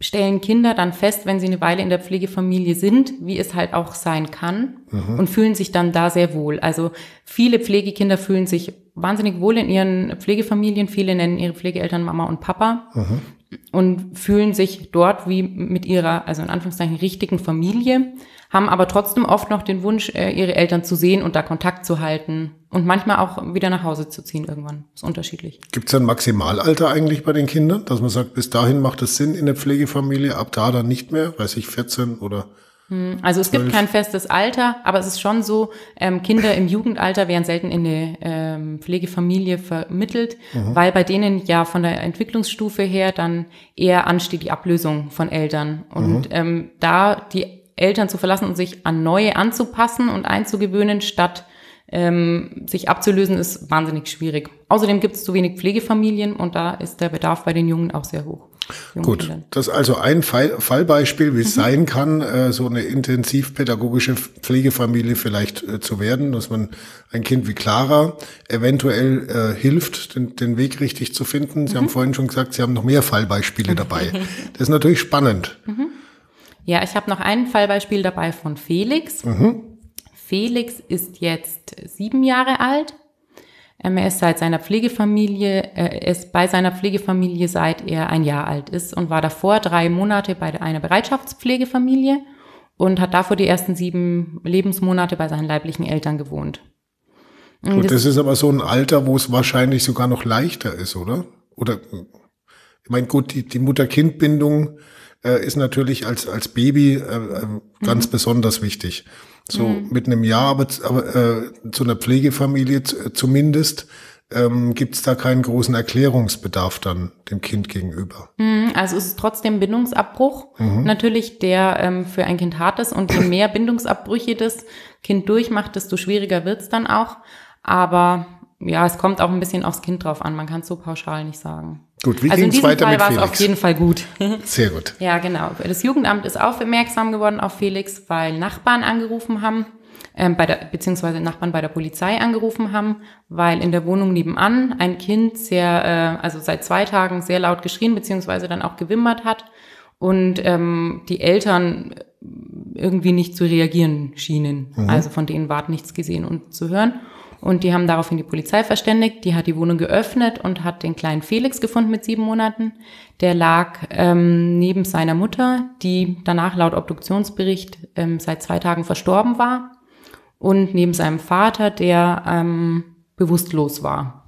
stellen Kinder dann fest, wenn sie eine Weile in der Pflegefamilie sind, wie es halt auch sein kann mhm. und fühlen sich dann da sehr wohl. Also viele Pflegekinder fühlen sich wahnsinnig wohl in ihren Pflegefamilien. Viele nennen ihre Pflegeeltern Mama und Papa mhm. und fühlen sich dort wie mit ihrer, also in Anführungszeichen, richtigen Familie haben aber trotzdem oft noch den Wunsch, äh, ihre Eltern zu sehen und da Kontakt zu halten und manchmal auch wieder nach Hause zu ziehen irgendwann. Ist unterschiedlich. Gibt es ein Maximalalter eigentlich bei den Kindern, dass man sagt, bis dahin macht es Sinn in der Pflegefamilie, ab da dann nicht mehr, weiß ich, 14 oder hm, also es 12. gibt kein festes Alter, aber es ist schon so, ähm, Kinder im Jugendalter werden selten in eine ähm, Pflegefamilie vermittelt, mhm. weil bei denen ja von der Entwicklungsstufe her dann eher ansteht die Ablösung von Eltern. Und mhm. ähm, da die Eltern zu verlassen und sich an neue anzupassen und einzugewöhnen, statt ähm, sich abzulösen, ist wahnsinnig schwierig. Außerdem gibt es zu wenig Pflegefamilien und da ist der Bedarf bei den Jungen auch sehr hoch. Gut, Kindern. das ist also ein Fall, Fallbeispiel, wie es mhm. sein kann, äh, so eine intensivpädagogische Pflegefamilie vielleicht äh, zu werden, dass man ein Kind wie Clara eventuell äh, hilft, den, den Weg richtig zu finden. Sie mhm. haben vorhin schon gesagt, Sie haben noch mehr Fallbeispiele dabei. das ist natürlich spannend. Mhm. Ja, ich habe noch ein Fallbeispiel dabei von Felix. Mhm. Felix ist jetzt sieben Jahre alt. Ähm, er ist seit seiner Pflegefamilie, äh, er ist bei seiner Pflegefamilie seit er ein Jahr alt ist und war davor drei Monate bei einer Bereitschaftspflegefamilie und hat davor die ersten sieben Lebensmonate bei seinen leiblichen Eltern gewohnt. Und das, das ist aber so ein Alter, wo es wahrscheinlich sogar noch leichter ist, oder? Oder, ich meine, gut, die, die Mutter-Kind-Bindung äh, ist natürlich als, als Baby äh, äh, ganz mhm. besonders wichtig. So mhm. mit einem Jahr, aber, aber äh, zu einer Pflegefamilie äh, zumindest, ähm, gibt es da keinen großen Erklärungsbedarf dann dem Kind gegenüber. Mhm, also es ist trotzdem Bindungsabbruch, mhm. natürlich, der ähm, für ein Kind hart ist. Und je mehr Bindungsabbrüche das Kind durchmacht, desto schwieriger wird's dann auch. Aber ja, es kommt auch ein bisschen aufs Kind drauf an. Man kann es so pauschal nicht sagen. Gut, wie also ging es weiter Fall mit Felix? auf jeden Fall gut. Sehr gut. ja, genau. Das Jugendamt ist aufmerksam geworden auf Felix, weil Nachbarn angerufen haben, ähm, bei der, beziehungsweise Nachbarn bei der Polizei angerufen haben, weil in der Wohnung nebenan ein Kind sehr, äh, also seit zwei Tagen sehr laut geschrien, beziehungsweise dann auch gewimmert hat und ähm, die Eltern irgendwie nicht zu reagieren schienen. Mhm. Also von denen war nichts gesehen und zu hören. Und die haben daraufhin die Polizei verständigt. Die hat die Wohnung geöffnet und hat den kleinen Felix gefunden mit sieben Monaten. Der lag ähm, neben seiner Mutter, die danach laut Obduktionsbericht ähm, seit zwei Tagen verstorben war. Und neben seinem Vater, der ähm, bewusstlos war.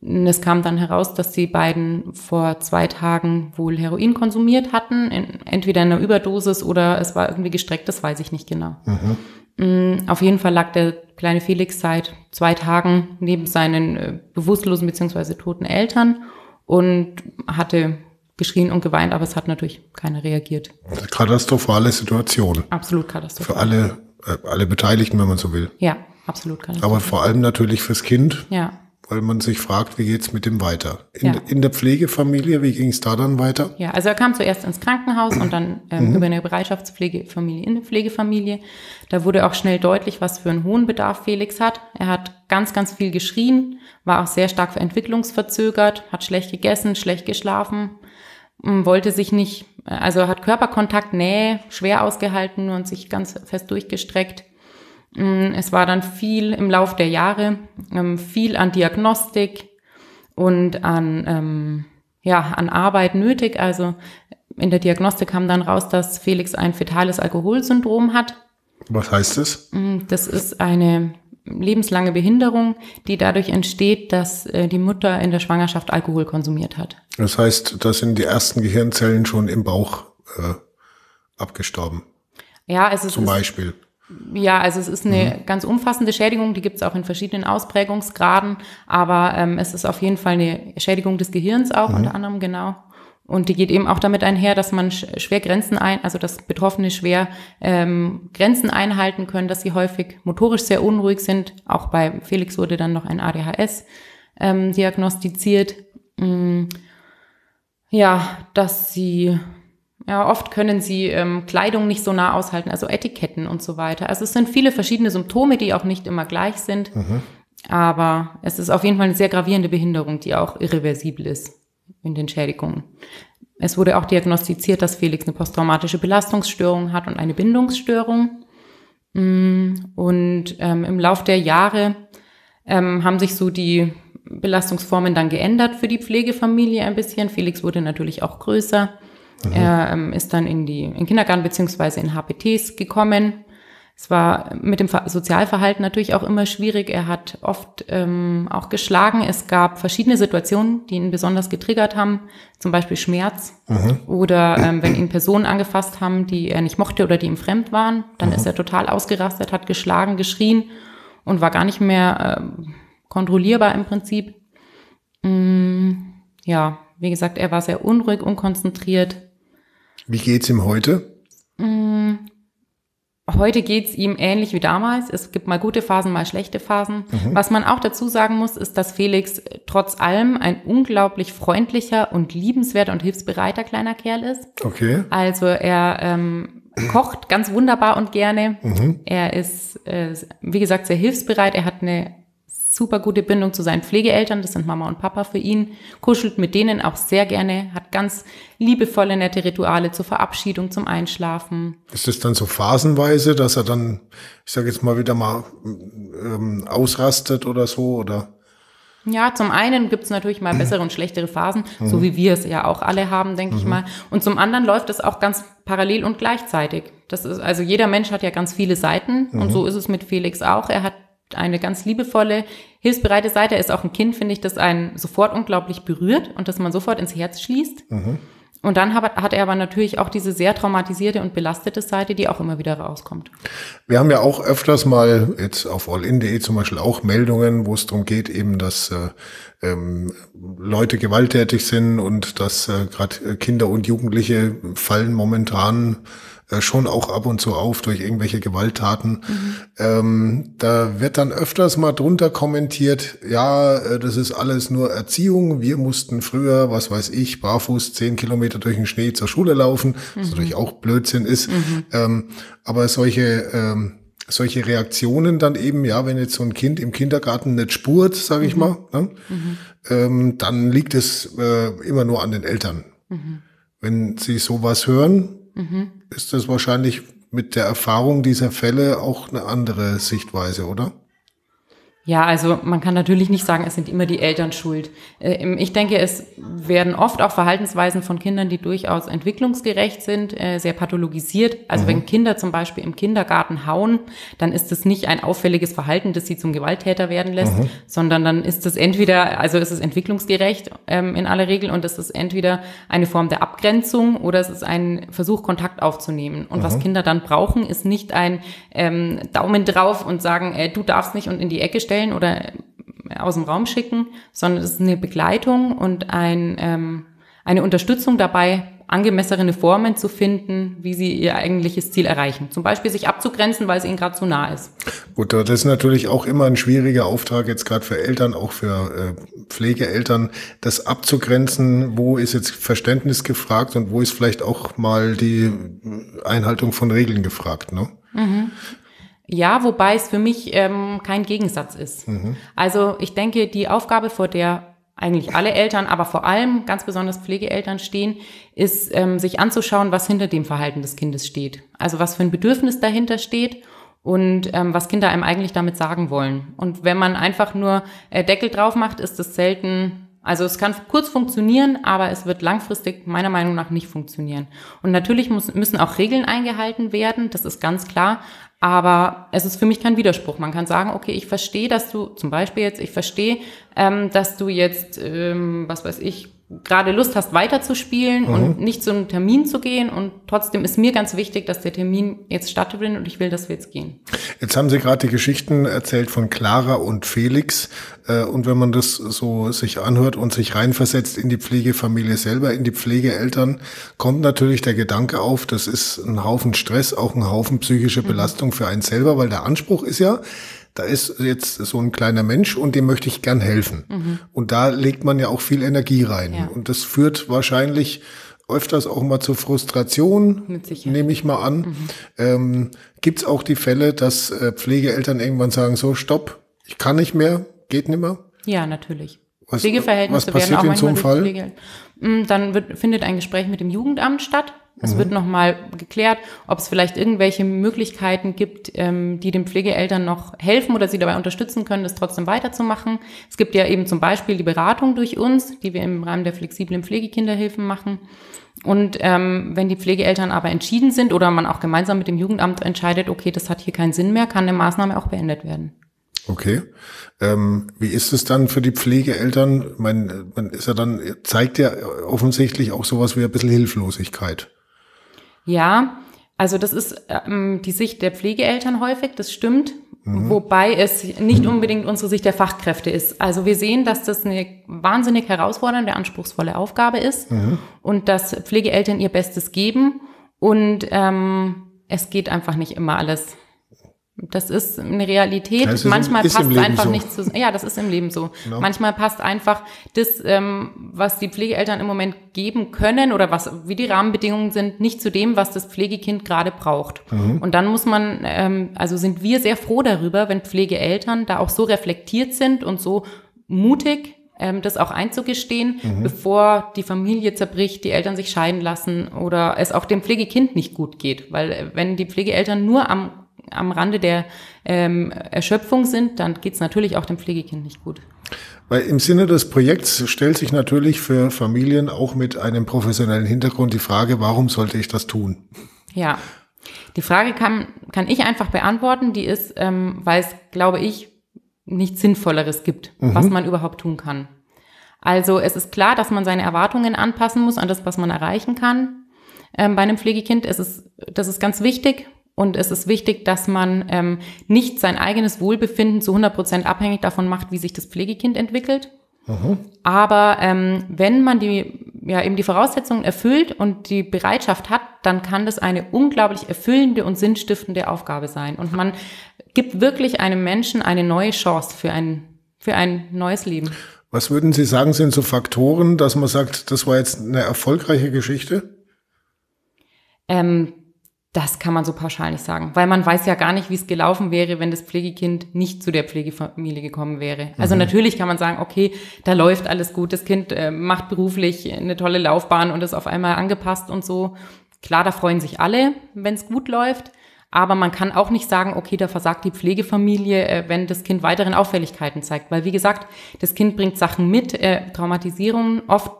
Es kam dann heraus, dass die beiden vor zwei Tagen wohl Heroin konsumiert hatten, in, entweder in einer Überdosis oder es war irgendwie gestreckt, das weiß ich nicht genau. Mhm. Mm, auf jeden Fall lag der kleine Felix seit zwei Tagen neben seinen äh, bewusstlosen bzw. toten Eltern und hatte geschrien und geweint, aber es hat natürlich keiner reagiert. Katastrophale Situation. Absolut katastrophal. Für alle, äh, alle Beteiligten, wenn man so will. Ja, absolut katastrophal. Aber vor allem natürlich fürs Kind. Ja weil man sich fragt, wie geht's mit dem weiter? In, ja. in der Pflegefamilie, wie ging es da dann weiter? Ja, also er kam zuerst ins Krankenhaus und dann ähm, mhm. über eine Bereitschaftspflegefamilie in eine Pflegefamilie. Da wurde auch schnell deutlich, was für einen hohen Bedarf Felix hat. Er hat ganz, ganz viel geschrien, war auch sehr stark entwicklungsverzögert, hat schlecht gegessen, schlecht geschlafen, ähm, wollte sich nicht, also hat Körperkontakt, Nähe schwer ausgehalten und sich ganz fest durchgestreckt es war dann viel im Lauf der Jahre, ähm, viel an Diagnostik und an, ähm, ja, an Arbeit nötig. Also in der Diagnostik kam dann raus, dass Felix ein fetales Alkoholsyndrom hat. Was heißt das? Mm, das ist eine lebenslange Behinderung, die dadurch entsteht, dass äh, die Mutter in der Schwangerschaft Alkohol konsumiert hat. Das heißt, da sind die ersten Gehirnzellen schon im Bauch äh, abgestorben. Ja, es ist. Zum Beispiel. Ja, also es ist eine mhm. ganz umfassende Schädigung, die gibt es auch in verschiedenen Ausprägungsgraden, aber ähm, es ist auf jeden Fall eine Schädigung des Gehirns auch, mhm. unter anderem, genau. Und die geht eben auch damit einher, dass man schwer Grenzen ein, also dass Betroffene schwer ähm, Grenzen einhalten können, dass sie häufig motorisch sehr unruhig sind. Auch bei Felix wurde dann noch ein ADHS ähm, diagnostiziert. Mm, ja, dass sie ja, oft können sie ähm, Kleidung nicht so nah aushalten, also Etiketten und so weiter. Also es sind viele verschiedene Symptome, die auch nicht immer gleich sind. Mhm. Aber es ist auf jeden Fall eine sehr gravierende Behinderung, die auch irreversibel ist in den Schädigungen. Es wurde auch diagnostiziert, dass Felix eine posttraumatische Belastungsstörung hat und eine Bindungsstörung. Mm, und ähm, im Lauf der Jahre ähm, haben sich so die Belastungsformen dann geändert für die Pflegefamilie ein bisschen. Felix wurde natürlich auch größer. Mhm. Er ähm, ist dann in die in Kindergarten beziehungsweise in HPTs gekommen es war mit dem Sozialverhalten natürlich auch immer schwierig. Er hat oft ähm, auch geschlagen. Es gab verschiedene Situationen, die ihn besonders getriggert haben, zum Beispiel Schmerz mhm. oder ähm, wenn ihn Personen angefasst haben, die er nicht mochte oder die ihm fremd waren, dann mhm. ist er total ausgerastet, hat geschlagen, geschrien und war gar nicht mehr äh, kontrollierbar im Prinzip. Mm, ja, wie gesagt, er war sehr unruhig, unkonzentriert. Wie geht's ihm heute? Mm, Heute geht's ihm ähnlich wie damals. Es gibt mal gute Phasen, mal schlechte Phasen. Mhm. Was man auch dazu sagen muss, ist, dass Felix trotz allem ein unglaublich freundlicher und liebenswerter und hilfsbereiter kleiner Kerl ist. Okay. Also er ähm, kocht ganz wunderbar und gerne. Mhm. Er ist, äh, wie gesagt, sehr hilfsbereit. Er hat eine super gute Bindung zu seinen Pflegeeltern, das sind Mama und Papa für ihn, kuschelt mit denen auch sehr gerne, hat ganz liebevolle, nette Rituale zur Verabschiedung, zum Einschlafen. Ist es dann so phasenweise, dass er dann, ich sage jetzt mal wieder mal, ähm, ausrastet oder so, oder? Ja, zum einen gibt's natürlich mal bessere und schlechtere Phasen, mhm. so wie wir es ja auch alle haben, denke mhm. ich mal. Und zum anderen läuft es auch ganz parallel und gleichzeitig. Das ist, also jeder Mensch hat ja ganz viele Seiten mhm. und so ist es mit Felix auch. Er hat eine ganz liebevolle, hilfsbereite Seite. Er ist auch ein Kind, finde ich, das einen sofort unglaublich berührt und das man sofort ins Herz schließt. Mhm. Und dann hat, hat er aber natürlich auch diese sehr traumatisierte und belastete Seite, die auch immer wieder rauskommt. Wir haben ja auch öfters mal jetzt auf allin.de zum Beispiel auch Meldungen, wo es darum geht, eben, dass äh, ähm, Leute gewalttätig sind und dass äh, gerade Kinder und Jugendliche fallen momentan äh, schon auch ab und zu auf durch irgendwelche Gewalttaten. Mhm. Ähm, da wird dann öfters mal drunter kommentiert, ja, äh, das ist alles nur Erziehung. Wir mussten früher, was weiß ich, barfuß zehn Kilometer durch den Schnee zur Schule laufen, mhm. was natürlich auch Blödsinn ist. Mhm. Ähm, aber solche ähm, solche Reaktionen dann eben, ja, wenn jetzt so ein Kind im Kindergarten nicht spurt, sage ich mhm. mal, ne, mhm. ähm, dann liegt es äh, immer nur an den Eltern. Mhm. Wenn sie sowas hören, ist das wahrscheinlich mit der Erfahrung dieser Fälle auch eine andere Sichtweise, oder? Ja, also man kann natürlich nicht sagen, es sind immer die Eltern schuld. Äh, ich denke, es werden oft auch Verhaltensweisen von Kindern, die durchaus entwicklungsgerecht sind, äh, sehr pathologisiert. Also mhm. wenn Kinder zum Beispiel im Kindergarten hauen, dann ist es nicht ein auffälliges Verhalten, das sie zum Gewalttäter werden lässt, mhm. sondern dann ist es entweder, also ist es entwicklungsgerecht ähm, in aller Regel und es ist entweder eine Form der Abgrenzung oder es ist ein Versuch, Kontakt aufzunehmen. Und mhm. was Kinder dann brauchen, ist nicht ein ähm, Daumen drauf und sagen, äh, du darfst nicht und in die Ecke stellen, stellen oder aus dem Raum schicken, sondern es ist eine Begleitung und ein, ähm, eine Unterstützung dabei, angemessene Formen zu finden, wie sie ihr eigentliches Ziel erreichen. Zum Beispiel sich abzugrenzen, weil es ihnen gerade zu nah ist. Gut, das ist natürlich auch immer ein schwieriger Auftrag, jetzt gerade für Eltern, auch für äh, Pflegeeltern, das abzugrenzen, wo ist jetzt Verständnis gefragt und wo ist vielleicht auch mal die Einhaltung von Regeln gefragt. Ne? Mhm. Ja, wobei es für mich ähm, kein Gegensatz ist. Mhm. Also ich denke, die Aufgabe, vor der eigentlich alle Eltern, aber vor allem ganz besonders Pflegeeltern stehen, ist, ähm, sich anzuschauen, was hinter dem Verhalten des Kindes steht. Also was für ein Bedürfnis dahinter steht und ähm, was Kinder einem eigentlich damit sagen wollen. Und wenn man einfach nur äh, Deckel drauf macht, ist es selten also es kann kurz funktionieren, aber es wird langfristig meiner Meinung nach nicht funktionieren. Und natürlich muss, müssen auch Regeln eingehalten werden, das ist ganz klar. Aber es ist für mich kein Widerspruch. Man kann sagen, okay, ich verstehe, dass du, zum Beispiel jetzt, ich verstehe, ähm, dass du jetzt, ähm, was weiß ich, gerade Lust hast, weiterzuspielen mhm. und nicht zu einem Termin zu gehen. Und trotzdem ist mir ganz wichtig, dass der Termin jetzt stattfindet und ich will, dass wir jetzt gehen. Jetzt haben Sie gerade die Geschichten erzählt von Clara und Felix. Äh, und wenn man das so sich anhört und sich reinversetzt in die Pflegefamilie selber, in die Pflegeeltern, kommt natürlich der Gedanke auf, das ist ein Haufen Stress, auch ein Haufen psychische mhm. Belastung mhm. für einen selber, weil der Anspruch ist ja, da ist jetzt so ein kleiner Mensch und dem möchte ich gern helfen. Mhm. Und da legt man ja auch viel Energie rein. Ja. Und das führt wahrscheinlich öfters auch mal zur Frustration, nehme ich mal an. Mhm. Ähm, Gibt es auch die Fälle, dass äh, Pflegeeltern irgendwann sagen, so, stopp, ich kann nicht mehr, geht nicht mehr? Ja, natürlich. Was, Pflegeverhältnisse was werden auch manchmal durch Fall? Pflege. Mm, dann wird, findet ein Gespräch mit dem Jugendamt statt. Es mhm. wird nochmal geklärt, ob es vielleicht irgendwelche Möglichkeiten gibt, ähm, die den Pflegeeltern noch helfen oder sie dabei unterstützen können, das trotzdem weiterzumachen. Es gibt ja eben zum Beispiel die Beratung durch uns, die wir im Rahmen der flexiblen Pflegekinderhilfen machen. Und ähm, wenn die Pflegeeltern aber entschieden sind oder man auch gemeinsam mit dem Jugendamt entscheidet, okay, das hat hier keinen Sinn mehr, kann eine Maßnahme auch beendet werden. Okay. Ähm, wie ist es dann für die Pflegeeltern? Man, man ist ja dann, zeigt ja offensichtlich auch sowas wie ein bisschen Hilflosigkeit. Ja, also das ist ähm, die Sicht der Pflegeeltern häufig, das stimmt. Mhm. Wobei es nicht unbedingt unsere Sicht der Fachkräfte ist. Also wir sehen, dass das eine wahnsinnig herausfordernde, anspruchsvolle Aufgabe ist mhm. und dass Pflegeeltern ihr Bestes geben und ähm, es geht einfach nicht immer alles das ist eine Realität. Ja, Manchmal passt einfach so. nicht zu. Ja, das ist im Leben so. Genau. Manchmal passt einfach das, ähm, was die Pflegeeltern im Moment geben können oder was wie die Rahmenbedingungen sind, nicht zu dem, was das Pflegekind gerade braucht. Mhm. Und dann muss man, ähm, also sind wir sehr froh darüber, wenn Pflegeeltern da auch so reflektiert sind und so mutig ähm, das auch einzugestehen, mhm. bevor die Familie zerbricht, die Eltern sich scheiden lassen oder es auch dem Pflegekind nicht gut geht. Weil äh, wenn die Pflegeeltern nur am am Rande der ähm, Erschöpfung sind, dann geht es natürlich auch dem Pflegekind nicht gut. Weil im Sinne des Projekts stellt sich natürlich für Familien auch mit einem professionellen Hintergrund die Frage, warum sollte ich das tun? Ja, die Frage kann, kann ich einfach beantworten. Die ist, ähm, weil es, glaube ich, nichts Sinnvolleres gibt, mhm. was man überhaupt tun kann. Also es ist klar, dass man seine Erwartungen anpassen muss an das, was man erreichen kann. Ähm, bei einem Pflegekind ist es, das ist ganz wichtig. Und es ist wichtig, dass man ähm, nicht sein eigenes Wohlbefinden zu 100 Prozent abhängig davon macht, wie sich das Pflegekind entwickelt. Mhm. Aber ähm, wenn man die, ja, eben die Voraussetzungen erfüllt und die Bereitschaft hat, dann kann das eine unglaublich erfüllende und sinnstiftende Aufgabe sein. Und man gibt wirklich einem Menschen eine neue Chance für ein, für ein neues Leben. Was würden Sie sagen, sind so Faktoren, dass man sagt, das war jetzt eine erfolgreiche Geschichte? Ähm, das kann man so pauschal nicht sagen, weil man weiß ja gar nicht, wie es gelaufen wäre, wenn das Pflegekind nicht zu der Pflegefamilie gekommen wäre. Also mhm. natürlich kann man sagen, okay, da läuft alles gut, das Kind äh, macht beruflich eine tolle Laufbahn und ist auf einmal angepasst und so. Klar, da freuen sich alle, wenn es gut läuft. Aber man kann auch nicht sagen, okay, da versagt die Pflegefamilie, äh, wenn das Kind weiteren Auffälligkeiten zeigt. Weil, wie gesagt, das Kind bringt Sachen mit, äh, Traumatisierungen, oft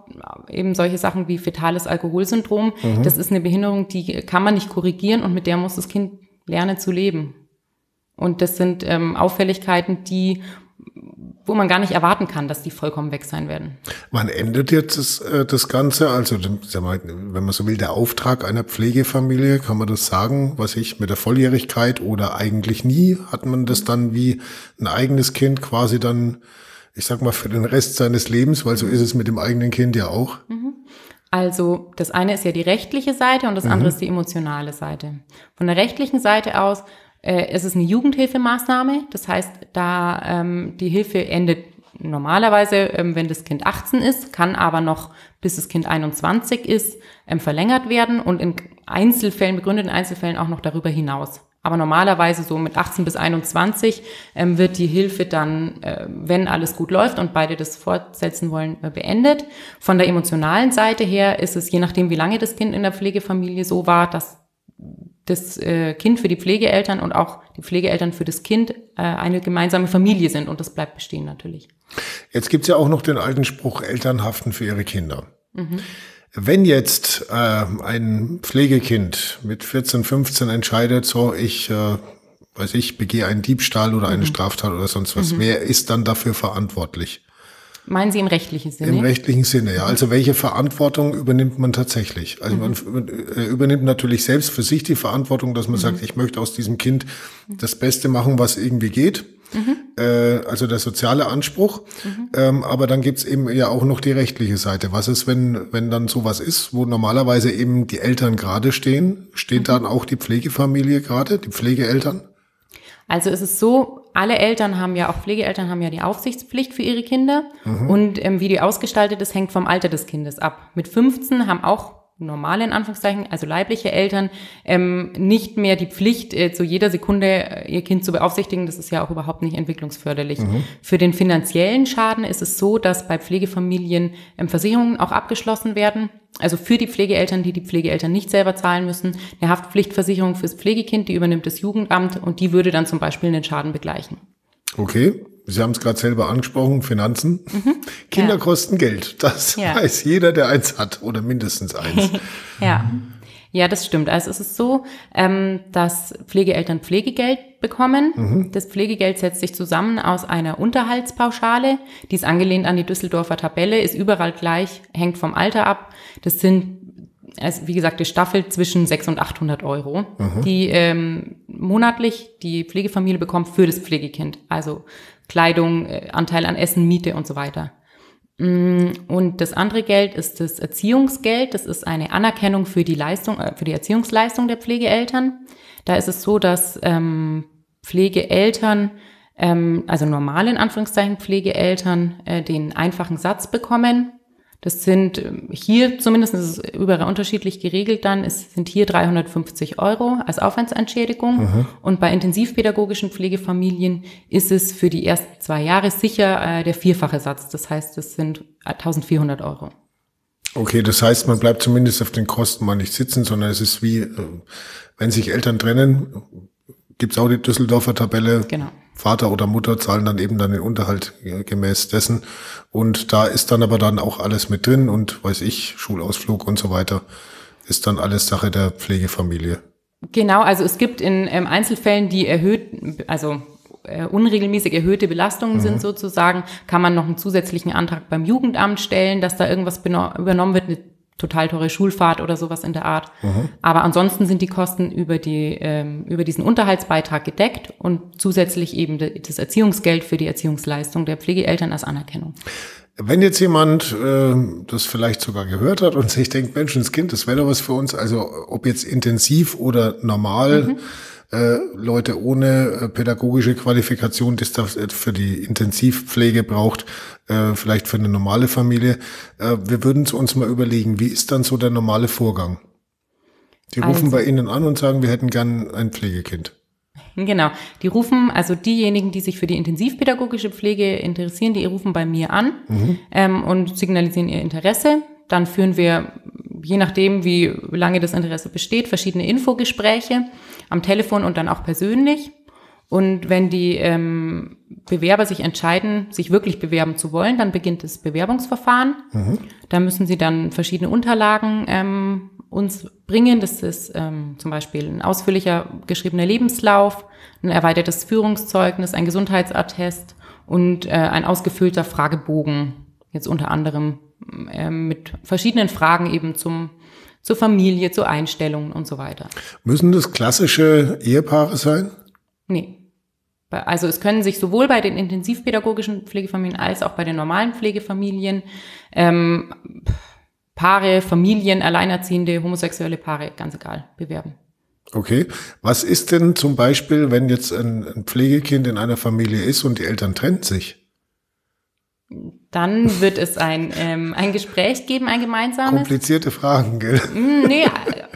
eben solche Sachen wie fetales Alkoholsyndrom. Mhm. Das ist eine Behinderung, die kann man nicht korrigieren und mit der muss das Kind lernen zu leben. Und das sind ähm, Auffälligkeiten, die wo man gar nicht erwarten kann, dass die vollkommen weg sein werden. Wann endet jetzt das, äh, das Ganze? Also, wenn man so will, der Auftrag einer Pflegefamilie, kann man das sagen, was ich mit der Volljährigkeit oder eigentlich nie? Hat man das dann wie ein eigenes Kind quasi dann, ich sag mal, für den Rest seines Lebens, weil so ist es mit dem eigenen Kind ja auch? Mhm. Also das eine ist ja die rechtliche Seite und das andere mhm. ist die emotionale Seite. Von der rechtlichen Seite aus äh, es ist eine Jugendhilfemaßnahme. Das heißt, da ähm, die Hilfe endet normalerweise, ähm, wenn das Kind 18 ist, kann aber noch, bis das Kind 21 ist, ähm, verlängert werden und in Einzelfällen, begründeten Einzelfällen auch noch darüber hinaus. Aber normalerweise so mit 18 bis 21 ähm, wird die Hilfe dann, äh, wenn alles gut läuft und beide das fortsetzen wollen, äh, beendet. Von der emotionalen Seite her ist es, je nachdem, wie lange das Kind in der Pflegefamilie so war, dass das äh, Kind für die Pflegeeltern und auch die Pflegeeltern für das Kind äh, eine gemeinsame Familie sind und das bleibt bestehen natürlich. Jetzt gibt's ja auch noch den alten Spruch, Eltern haften für ihre Kinder. Mhm. Wenn jetzt äh, ein Pflegekind mit 14, 15 entscheidet, so ich äh, weiß ich, begehe einen Diebstahl oder eine mhm. Straftat oder sonst was. Mhm. Wer ist dann dafür verantwortlich? Meinen Sie im rechtlichen Sinne? Im rechtlichen Sinne, ja. Also welche Verantwortung übernimmt man tatsächlich? Also mhm. man äh, übernimmt natürlich selbst für sich die Verantwortung, dass man mhm. sagt, ich möchte aus diesem Kind das Beste machen, was irgendwie geht. Mhm. Äh, also der soziale Anspruch. Mhm. Ähm, aber dann gibt's eben ja auch noch die rechtliche Seite. Was ist, wenn, wenn dann sowas ist, wo normalerweise eben die Eltern gerade stehen? Steht mhm. dann auch die Pflegefamilie gerade, die Pflegeeltern? Also es ist so, alle Eltern haben ja, auch Pflegeeltern haben ja die Aufsichtspflicht für ihre Kinder. Mhm. Und ähm, wie die ausgestaltet ist, hängt vom Alter des Kindes ab. Mit 15 haben auch normale, in Anführungszeichen, also leibliche Eltern, ähm, nicht mehr die Pflicht, äh, zu jeder Sekunde äh, ihr Kind zu beaufsichtigen. Das ist ja auch überhaupt nicht entwicklungsförderlich. Mhm. Für den finanziellen Schaden ist es so, dass bei Pflegefamilien ähm, Versicherungen auch abgeschlossen werden. Also für die Pflegeeltern, die die Pflegeeltern nicht selber zahlen müssen, eine Haftpflichtversicherung fürs Pflegekind, die übernimmt das Jugendamt und die würde dann zum Beispiel den Schaden begleichen. Okay, Sie haben es gerade selber angesprochen, Finanzen. Mhm. Kinder ja. kosten Geld. Das ja. weiß jeder, der eins hat oder mindestens eins. ja. Ja, das stimmt. Also es ist so, ähm, dass Pflegeeltern Pflegegeld bekommen. Mhm. Das Pflegegeld setzt sich zusammen aus einer Unterhaltspauschale, die ist angelehnt an die Düsseldorfer Tabelle, ist überall gleich, hängt vom Alter ab. Das sind also wie gesagt, die Staffel zwischen 600 und 800 Euro, mhm. die ähm, monatlich die Pflegefamilie bekommt für das Pflegekind. Also Kleidung, äh, Anteil an Essen, Miete und so weiter. Mm, und das andere Geld ist das Erziehungsgeld. Das ist eine Anerkennung für die Leistung, äh, für die Erziehungsleistung der Pflegeeltern. Da ist es so, dass ähm, Pflegeeltern, ähm, also normale in Anführungszeichen Pflegeeltern, äh, den einfachen Satz bekommen das sind ähm, hier zumindest ist es überall unterschiedlich geregelt dann, es sind hier 350 Euro als Aufwandsentschädigung mhm. und bei intensivpädagogischen Pflegefamilien ist es für die ersten zwei Jahre sicher äh, der vierfache Satz. Das heißt, das sind 1400 Euro. Okay, das heißt, man bleibt zumindest auf den Kosten mal nicht sitzen, sondern es ist wie, äh, wenn sich Eltern trennen, gibt's auch die Düsseldorfer Tabelle. Genau. Vater oder Mutter zahlen dann eben dann den Unterhalt gemäß dessen. Und da ist dann aber dann auch alles mit drin und weiß ich, Schulausflug und so weiter, ist dann alles Sache der Pflegefamilie. Genau, also es gibt in ähm, Einzelfällen, die erhöht, also äh, unregelmäßig erhöhte Belastungen mhm. sind sozusagen, kann man noch einen zusätzlichen Antrag beim Jugendamt stellen, dass da irgendwas übernommen wird, eine total teure Schulfahrt oder sowas in der Art. Mhm. Aber ansonsten sind die Kosten über, die, ähm, über diesen Unterhaltsbeitrag gedeckt und zusätzlich eben das Erziehungsgeld für die Erziehungsleistung der Pflegeeltern als Anerkennung. Wenn jetzt jemand äh, das vielleicht sogar gehört hat und sich denkt, Menschenskind, das wäre doch was für uns, also ob jetzt intensiv oder normal, mhm äh, Leute ohne äh, pädagogische Qualifikation, die es äh, für die Intensivpflege braucht, äh, vielleicht für eine normale Familie. Äh, wir würden uns mal überlegen, wie ist dann so der normale Vorgang? Die rufen also, bei Ihnen an und sagen, wir hätten gern ein Pflegekind. Genau. Die rufen, also diejenigen, die sich für die intensivpädagogische Pflege interessieren, die rufen bei mir an mhm. ähm, und signalisieren ihr Interesse. Dann führen wir, je nachdem, wie lange das Interesse besteht, verschiedene Infogespräche am Telefon und dann auch persönlich. Und wenn die ähm, Bewerber sich entscheiden, sich wirklich bewerben zu wollen, dann beginnt das Bewerbungsverfahren. Mhm. Da müssen sie dann verschiedene Unterlagen ähm, uns bringen. Das ist ähm, zum Beispiel ein ausführlicher geschriebener Lebenslauf, ein erweitertes Führungszeugnis, ein Gesundheitsattest und äh, ein ausgefüllter Fragebogen. Jetzt unter anderem äh, mit verschiedenen Fragen eben zum zur Familie, zu Einstellungen und so weiter. Müssen das klassische Ehepaare sein? Nee. Also es können sich sowohl bei den intensivpädagogischen Pflegefamilien als auch bei den normalen Pflegefamilien ähm, Paare, Familien, Alleinerziehende, homosexuelle Paare, ganz egal, bewerben. Okay. Was ist denn zum Beispiel, wenn jetzt ein, ein Pflegekind in einer Familie ist und die Eltern trennen sich? Dann wird es ein, ähm, ein Gespräch geben, ein gemeinsames. Komplizierte Fragen, gell? Mm, nee,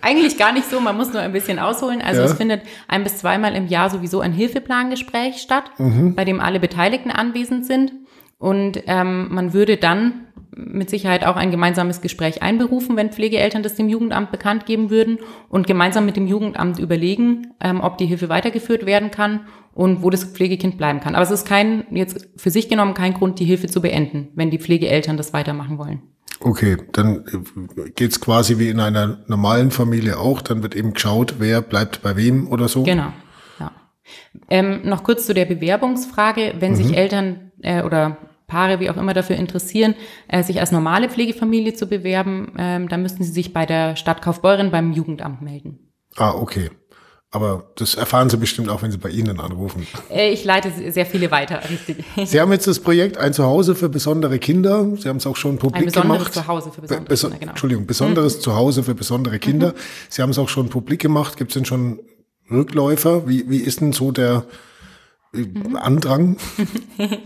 eigentlich gar nicht so. Man muss nur ein bisschen ausholen. Also ja. es findet ein bis zweimal im Jahr sowieso ein Hilfeplangespräch statt, mhm. bei dem alle Beteiligten anwesend sind. Und ähm, man würde dann mit Sicherheit auch ein gemeinsames Gespräch einberufen, wenn Pflegeeltern das dem Jugendamt bekannt geben würden und gemeinsam mit dem Jugendamt überlegen, ähm, ob die Hilfe weitergeführt werden kann und wo das Pflegekind bleiben kann. Aber es ist kein, jetzt für sich genommen kein Grund, die Hilfe zu beenden, wenn die Pflegeeltern das weitermachen wollen. Okay, dann geht's quasi wie in einer normalen Familie auch. Dann wird eben geschaut, wer bleibt bei wem oder so. Genau. Ja. Ähm, noch kurz zu der Bewerbungsfrage. Wenn mhm. sich Eltern äh, oder Paare, wie auch immer, dafür interessieren, äh, sich als normale Pflegefamilie zu bewerben, ähm, dann müssten sie sich bei der Stadt Kaufbeuren beim Jugendamt melden. Ah, okay. Aber das erfahren Sie bestimmt auch, wenn Sie bei Ihnen anrufen. Äh, ich leite sehr viele weiter, richtig. Sie haben jetzt das Projekt Ein Zuhause für besondere Kinder. Sie haben es auch schon publik gemacht. Ein besonderes gemacht. Zuhause für besondere Be Kinder, genau. Entschuldigung, besonderes mhm. Zuhause für besondere Kinder. Mhm. Sie haben es auch schon publik gemacht. Gibt es denn schon Rückläufer? Wie, wie ist denn so der mhm. Andrang?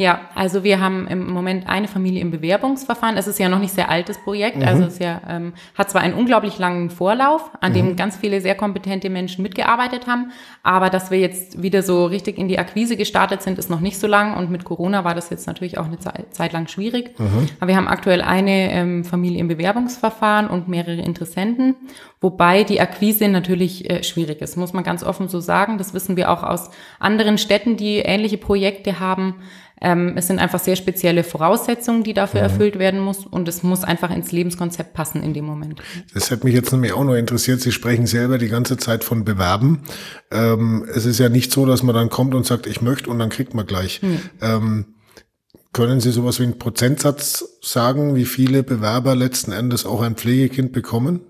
Ja, also wir haben im Moment eine Familie im Bewerbungsverfahren. Es ist ja noch nicht sehr altes Projekt, mhm. also es ja, ähm, hat zwar einen unglaublich langen Vorlauf, an mhm. dem ganz viele sehr kompetente Menschen mitgearbeitet haben, aber dass wir jetzt wieder so richtig in die Akquise gestartet sind, ist noch nicht so lang und mit Corona war das jetzt natürlich auch eine Zeit, lang schwierig. Mhm. Aber wir haben aktuell eine ähm, Familie im Bewerbungsverfahren und mehrere Interessenten, wobei die Akquise natürlich äh, schwierig ist, muss man ganz offen so sagen. Das wissen wir auch aus anderen Städten, die ähnliche Projekte haben. Ähm, es sind einfach sehr spezielle Voraussetzungen, die dafür mhm. erfüllt werden muss und es muss einfach ins Lebenskonzept passen in dem Moment. Das hat mich jetzt nämlich auch noch interessiert. Sie sprechen selber die ganze Zeit von Bewerben. Ähm, es ist ja nicht so, dass man dann kommt und sagt, ich möchte und dann kriegt man gleich. Mhm. Ähm, können Sie sowas wie einen Prozentsatz sagen, wie viele Bewerber letzten Endes auch ein Pflegekind bekommen?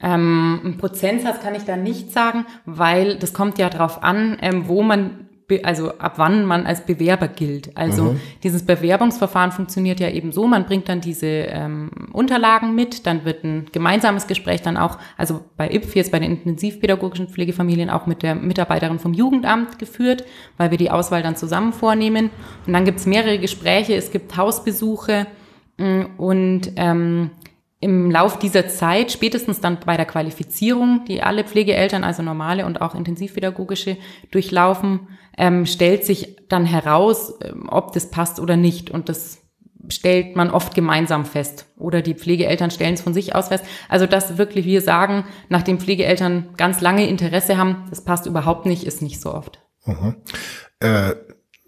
Ähm, ein Prozentsatz kann ich da nicht sagen, weil das kommt ja darauf an, ähm, wo man also ab wann man als Bewerber gilt. Also mhm. dieses Bewerbungsverfahren funktioniert ja eben so, man bringt dann diese ähm, Unterlagen mit, dann wird ein gemeinsames Gespräch dann auch, also bei IPF jetzt bei den intensivpädagogischen Pflegefamilien auch mit der Mitarbeiterin vom Jugendamt geführt, weil wir die Auswahl dann zusammen vornehmen. Und dann gibt es mehrere Gespräche, es gibt Hausbesuche mm, und ähm, im Lauf dieser Zeit, spätestens dann bei der Qualifizierung, die alle Pflegeeltern, also normale und auch intensivpädagogische, durchlaufen, ähm, stellt sich dann heraus, ähm, ob das passt oder nicht. Und das stellt man oft gemeinsam fest. Oder die Pflegeeltern stellen es von sich aus fest. Also, dass wirklich wir sagen, nachdem Pflegeeltern ganz lange Interesse haben, das passt überhaupt nicht, ist nicht so oft. Mhm. Äh,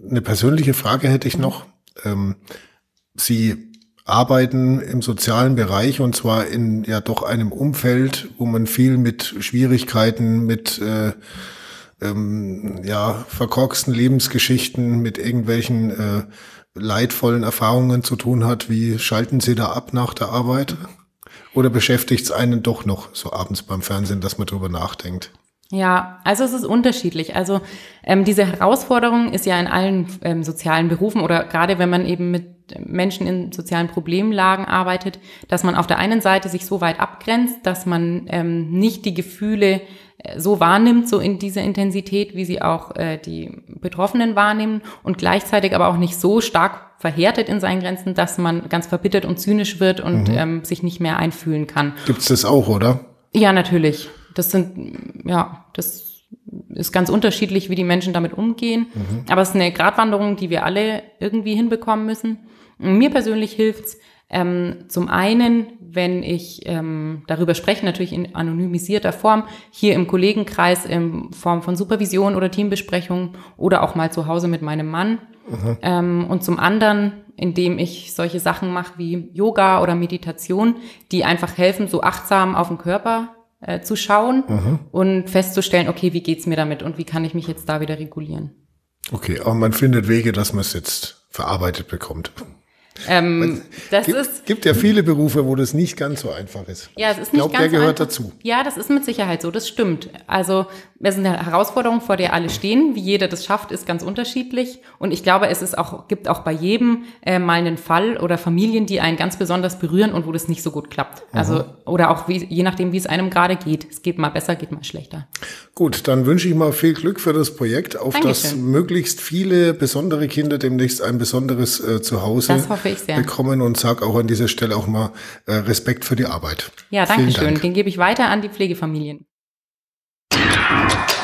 eine persönliche Frage hätte ich noch. Ähm, Sie arbeiten im sozialen Bereich und zwar in ja doch einem Umfeld, wo man viel mit Schwierigkeiten, mit äh, ähm, ja, verkorksten Lebensgeschichten, mit irgendwelchen äh, leidvollen Erfahrungen zu tun hat. Wie schalten Sie da ab nach der Arbeit? Oder beschäftigt es einen doch noch so abends beim Fernsehen, dass man drüber nachdenkt? Ja, also es ist unterschiedlich. Also ähm, diese Herausforderung ist ja in allen ähm, sozialen Berufen oder gerade wenn man eben mit Menschen in sozialen Problemlagen arbeitet, dass man auf der einen Seite sich so weit abgrenzt, dass man ähm, nicht die Gefühle so wahrnimmt, so in dieser Intensität, wie sie auch äh, die Betroffenen wahrnehmen und gleichzeitig aber auch nicht so stark verhärtet in seinen Grenzen, dass man ganz verbittert und zynisch wird und mhm. ähm, sich nicht mehr einfühlen kann. Gibt's das auch, oder? Ja, natürlich. Das sind, ja, das ist ganz unterschiedlich, wie die Menschen damit umgehen. Mhm. Aber es ist eine Gratwanderung, die wir alle irgendwie hinbekommen müssen. Mir persönlich hilft's ähm, zum einen, wenn ich ähm, darüber spreche, natürlich in anonymisierter Form, hier im Kollegenkreis in Form von Supervision oder Teambesprechung oder auch mal zu Hause mit meinem Mann. Ähm, und zum anderen, indem ich solche Sachen mache wie Yoga oder Meditation, die einfach helfen, so achtsam auf den Körper äh, zu schauen mhm. und festzustellen, okay, wie geht's mir damit und wie kann ich mich jetzt da wieder regulieren. Okay, aber man findet Wege, dass man es jetzt verarbeitet bekommt. Ähm, das gibt, ist, gibt ja viele Berufe, wo das nicht ganz so einfach ist. Ja, es ist nicht ich glaub, ganz der gehört einfach. dazu. Ja, das ist mit Sicherheit so, das stimmt. Also es ist eine Herausforderung, vor der alle stehen. Wie jeder das schafft, ist ganz unterschiedlich. Und ich glaube, es ist auch, gibt auch bei jedem äh, mal einen Fall oder Familien, die einen ganz besonders berühren und wo das nicht so gut klappt. Mhm. Also, oder auch wie, je nachdem, wie es einem gerade geht. Es geht mal besser, geht mal schlechter. Gut, dann wünsche ich mal viel Glück für das Projekt, auf Dankeschön. das möglichst viele besondere Kinder demnächst ein besonderes äh, Zuhause bekommen und sag auch an dieser Stelle auch mal äh, Respekt für die Arbeit. Ja, danke schön. Den gebe ich weiter an die Pflegefamilien. Thank you.